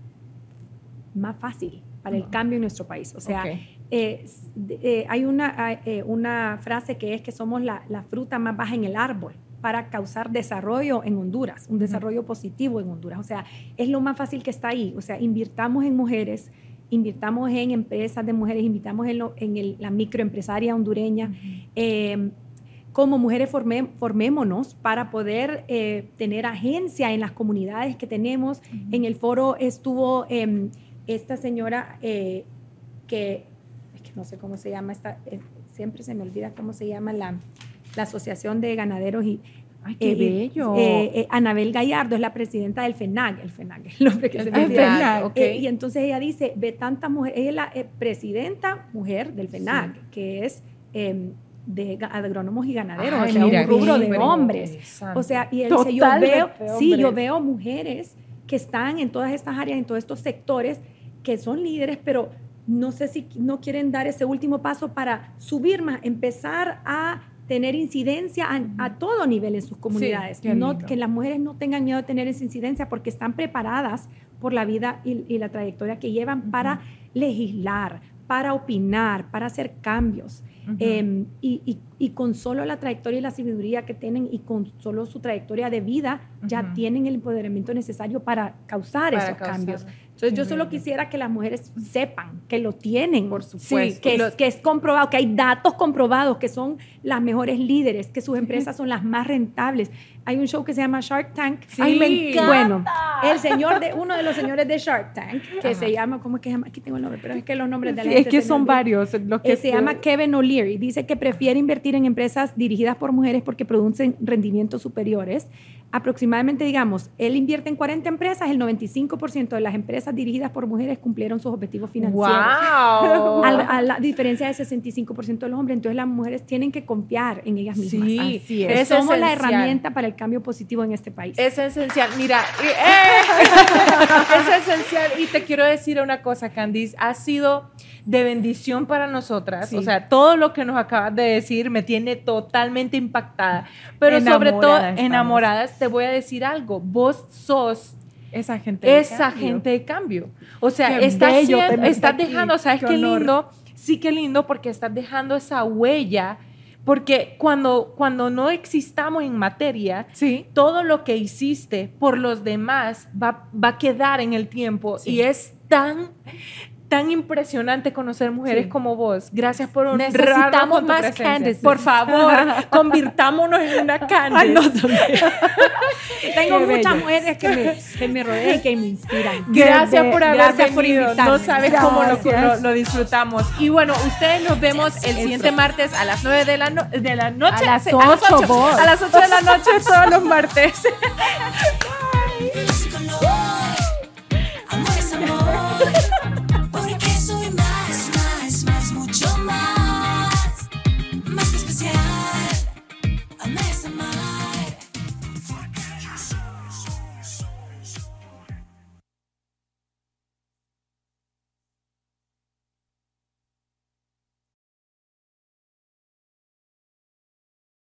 más fácil para el cambio en nuestro país. O sea, Ok. eh, eh, hay una, eh, una frase que es que somos la, la fruta más baja en el árbol para causar desarrollo en Honduras, un desarrollo positivo en Honduras. O sea, es lo más fácil que está ahí. O sea, invirtamos en mujeres, invirtamos en empresas de mujeres, invirtamos en, lo- en el- la microempresaria hondureña. Eh, como mujeres formé- formémonos para poder eh, tener agencia en las comunidades que tenemos. En el foro estuvo em, esta señora eh, que, es que no sé cómo se llama, esta, eh, siempre se me olvida cómo se llama la, la Asociación de Ganaderos y... Ay, qué bello. Anabel Gallardo es la presidenta del FENAG, el FENAG, el nombre que se me. FENAG, ok. Eh, y entonces ella dice, ve tantas mujeres, ella es la presidenta mujer del FENAG, que es em, de agrónomos y ganaderos, Ay, o sea, mira, un rubro de hombres. O sea, y él dice, yo veo, sí, yo veo mujeres que están en todas estas áreas, en todos estos sectores, que son líderes, pero no sé si no quieren dar ese último paso para subir más, empezar a tener incidencia a, a todo nivel en sus comunidades. qué no, que las mujeres no tengan miedo de tener esa incidencia porque están preparadas por la vida y, y la trayectoria que llevan para legislar, para opinar, para hacer cambios. Eh, y, y- y con solo la trayectoria y la sabiduría que tienen y con solo su trayectoria de vida, ya tienen el empoderamiento necesario para causar Para esos causar. cambios. Entonces Qué yo solo quisiera que las mujeres sepan que lo tienen. Por Sí, supuesto. que, Lo- es, que es comprobado, que hay datos comprobados, que son las mejores líderes, que sus (laughs) empresas son las más rentables. Hay un show que se llama Shark Tank. Sí. Ay, me encanta. Bueno, (laughs) el señor de uno de los señores de Shark Tank, que Ajá. se llama, ¿cómo es que se llama? Aquí tengo el nombre, pero es que los nombres de la Sí, es gente que son varios los que Eh, se llama Kevin O'Leary. Dice que prefiere invertir en empresas dirigidas por mujeres porque producen rendimientos superiores. Aproximadamente, digamos, él invierte en 40 empresas, el 95% de las empresas dirigidas por mujeres cumplieron sus objetivos financieros. ¡Wow! (laughs) A, la- a la diferencia de 65% de los hombres. Entonces las mujeres tienen que confiar en ellas mismas. Sí, Así es. Que es somos la esencial. herramienta para el cambio positivo en este país. Es esencial. Mira, ¡eh! (laughs) es esencial. Y te quiero decir una cosa, Candice. Ha sido de bendición para nosotras. Sí. O sea, todo lo que nos acabas de decir me tiene totalmente impactada. Pero sobre todo, estamos. enamoradas, te voy a decir algo. Vos sos esa gente. de esa cambio. gente de cambio. O sea, Qué estás, tenerte estás dejando, ¿sabes Qué lindo? Sí, qué lindo porque estás dejando esa huella. Porque cuando, cuando no existamos en materia, Sí. todo lo que hiciste por los demás va, va a quedar en el tiempo Sí. y es tan tan impresionante conocer mujeres como vos. Gracias por un Necesitamos con más Candice. Por favor, (laughs) convirtámonos en una Candice. No, (laughs) Tengo muchas mujeres que me, rodean y que me inspiran. Gracias por haber gracias no sabes cómo lo, disfrutamos. Y bueno, ustedes nos vemos el siguiente martes a las 9 de la, no, de la noche. A las 8, a las 8, a las 8 de la noche todos los martes. (laughs) Bye.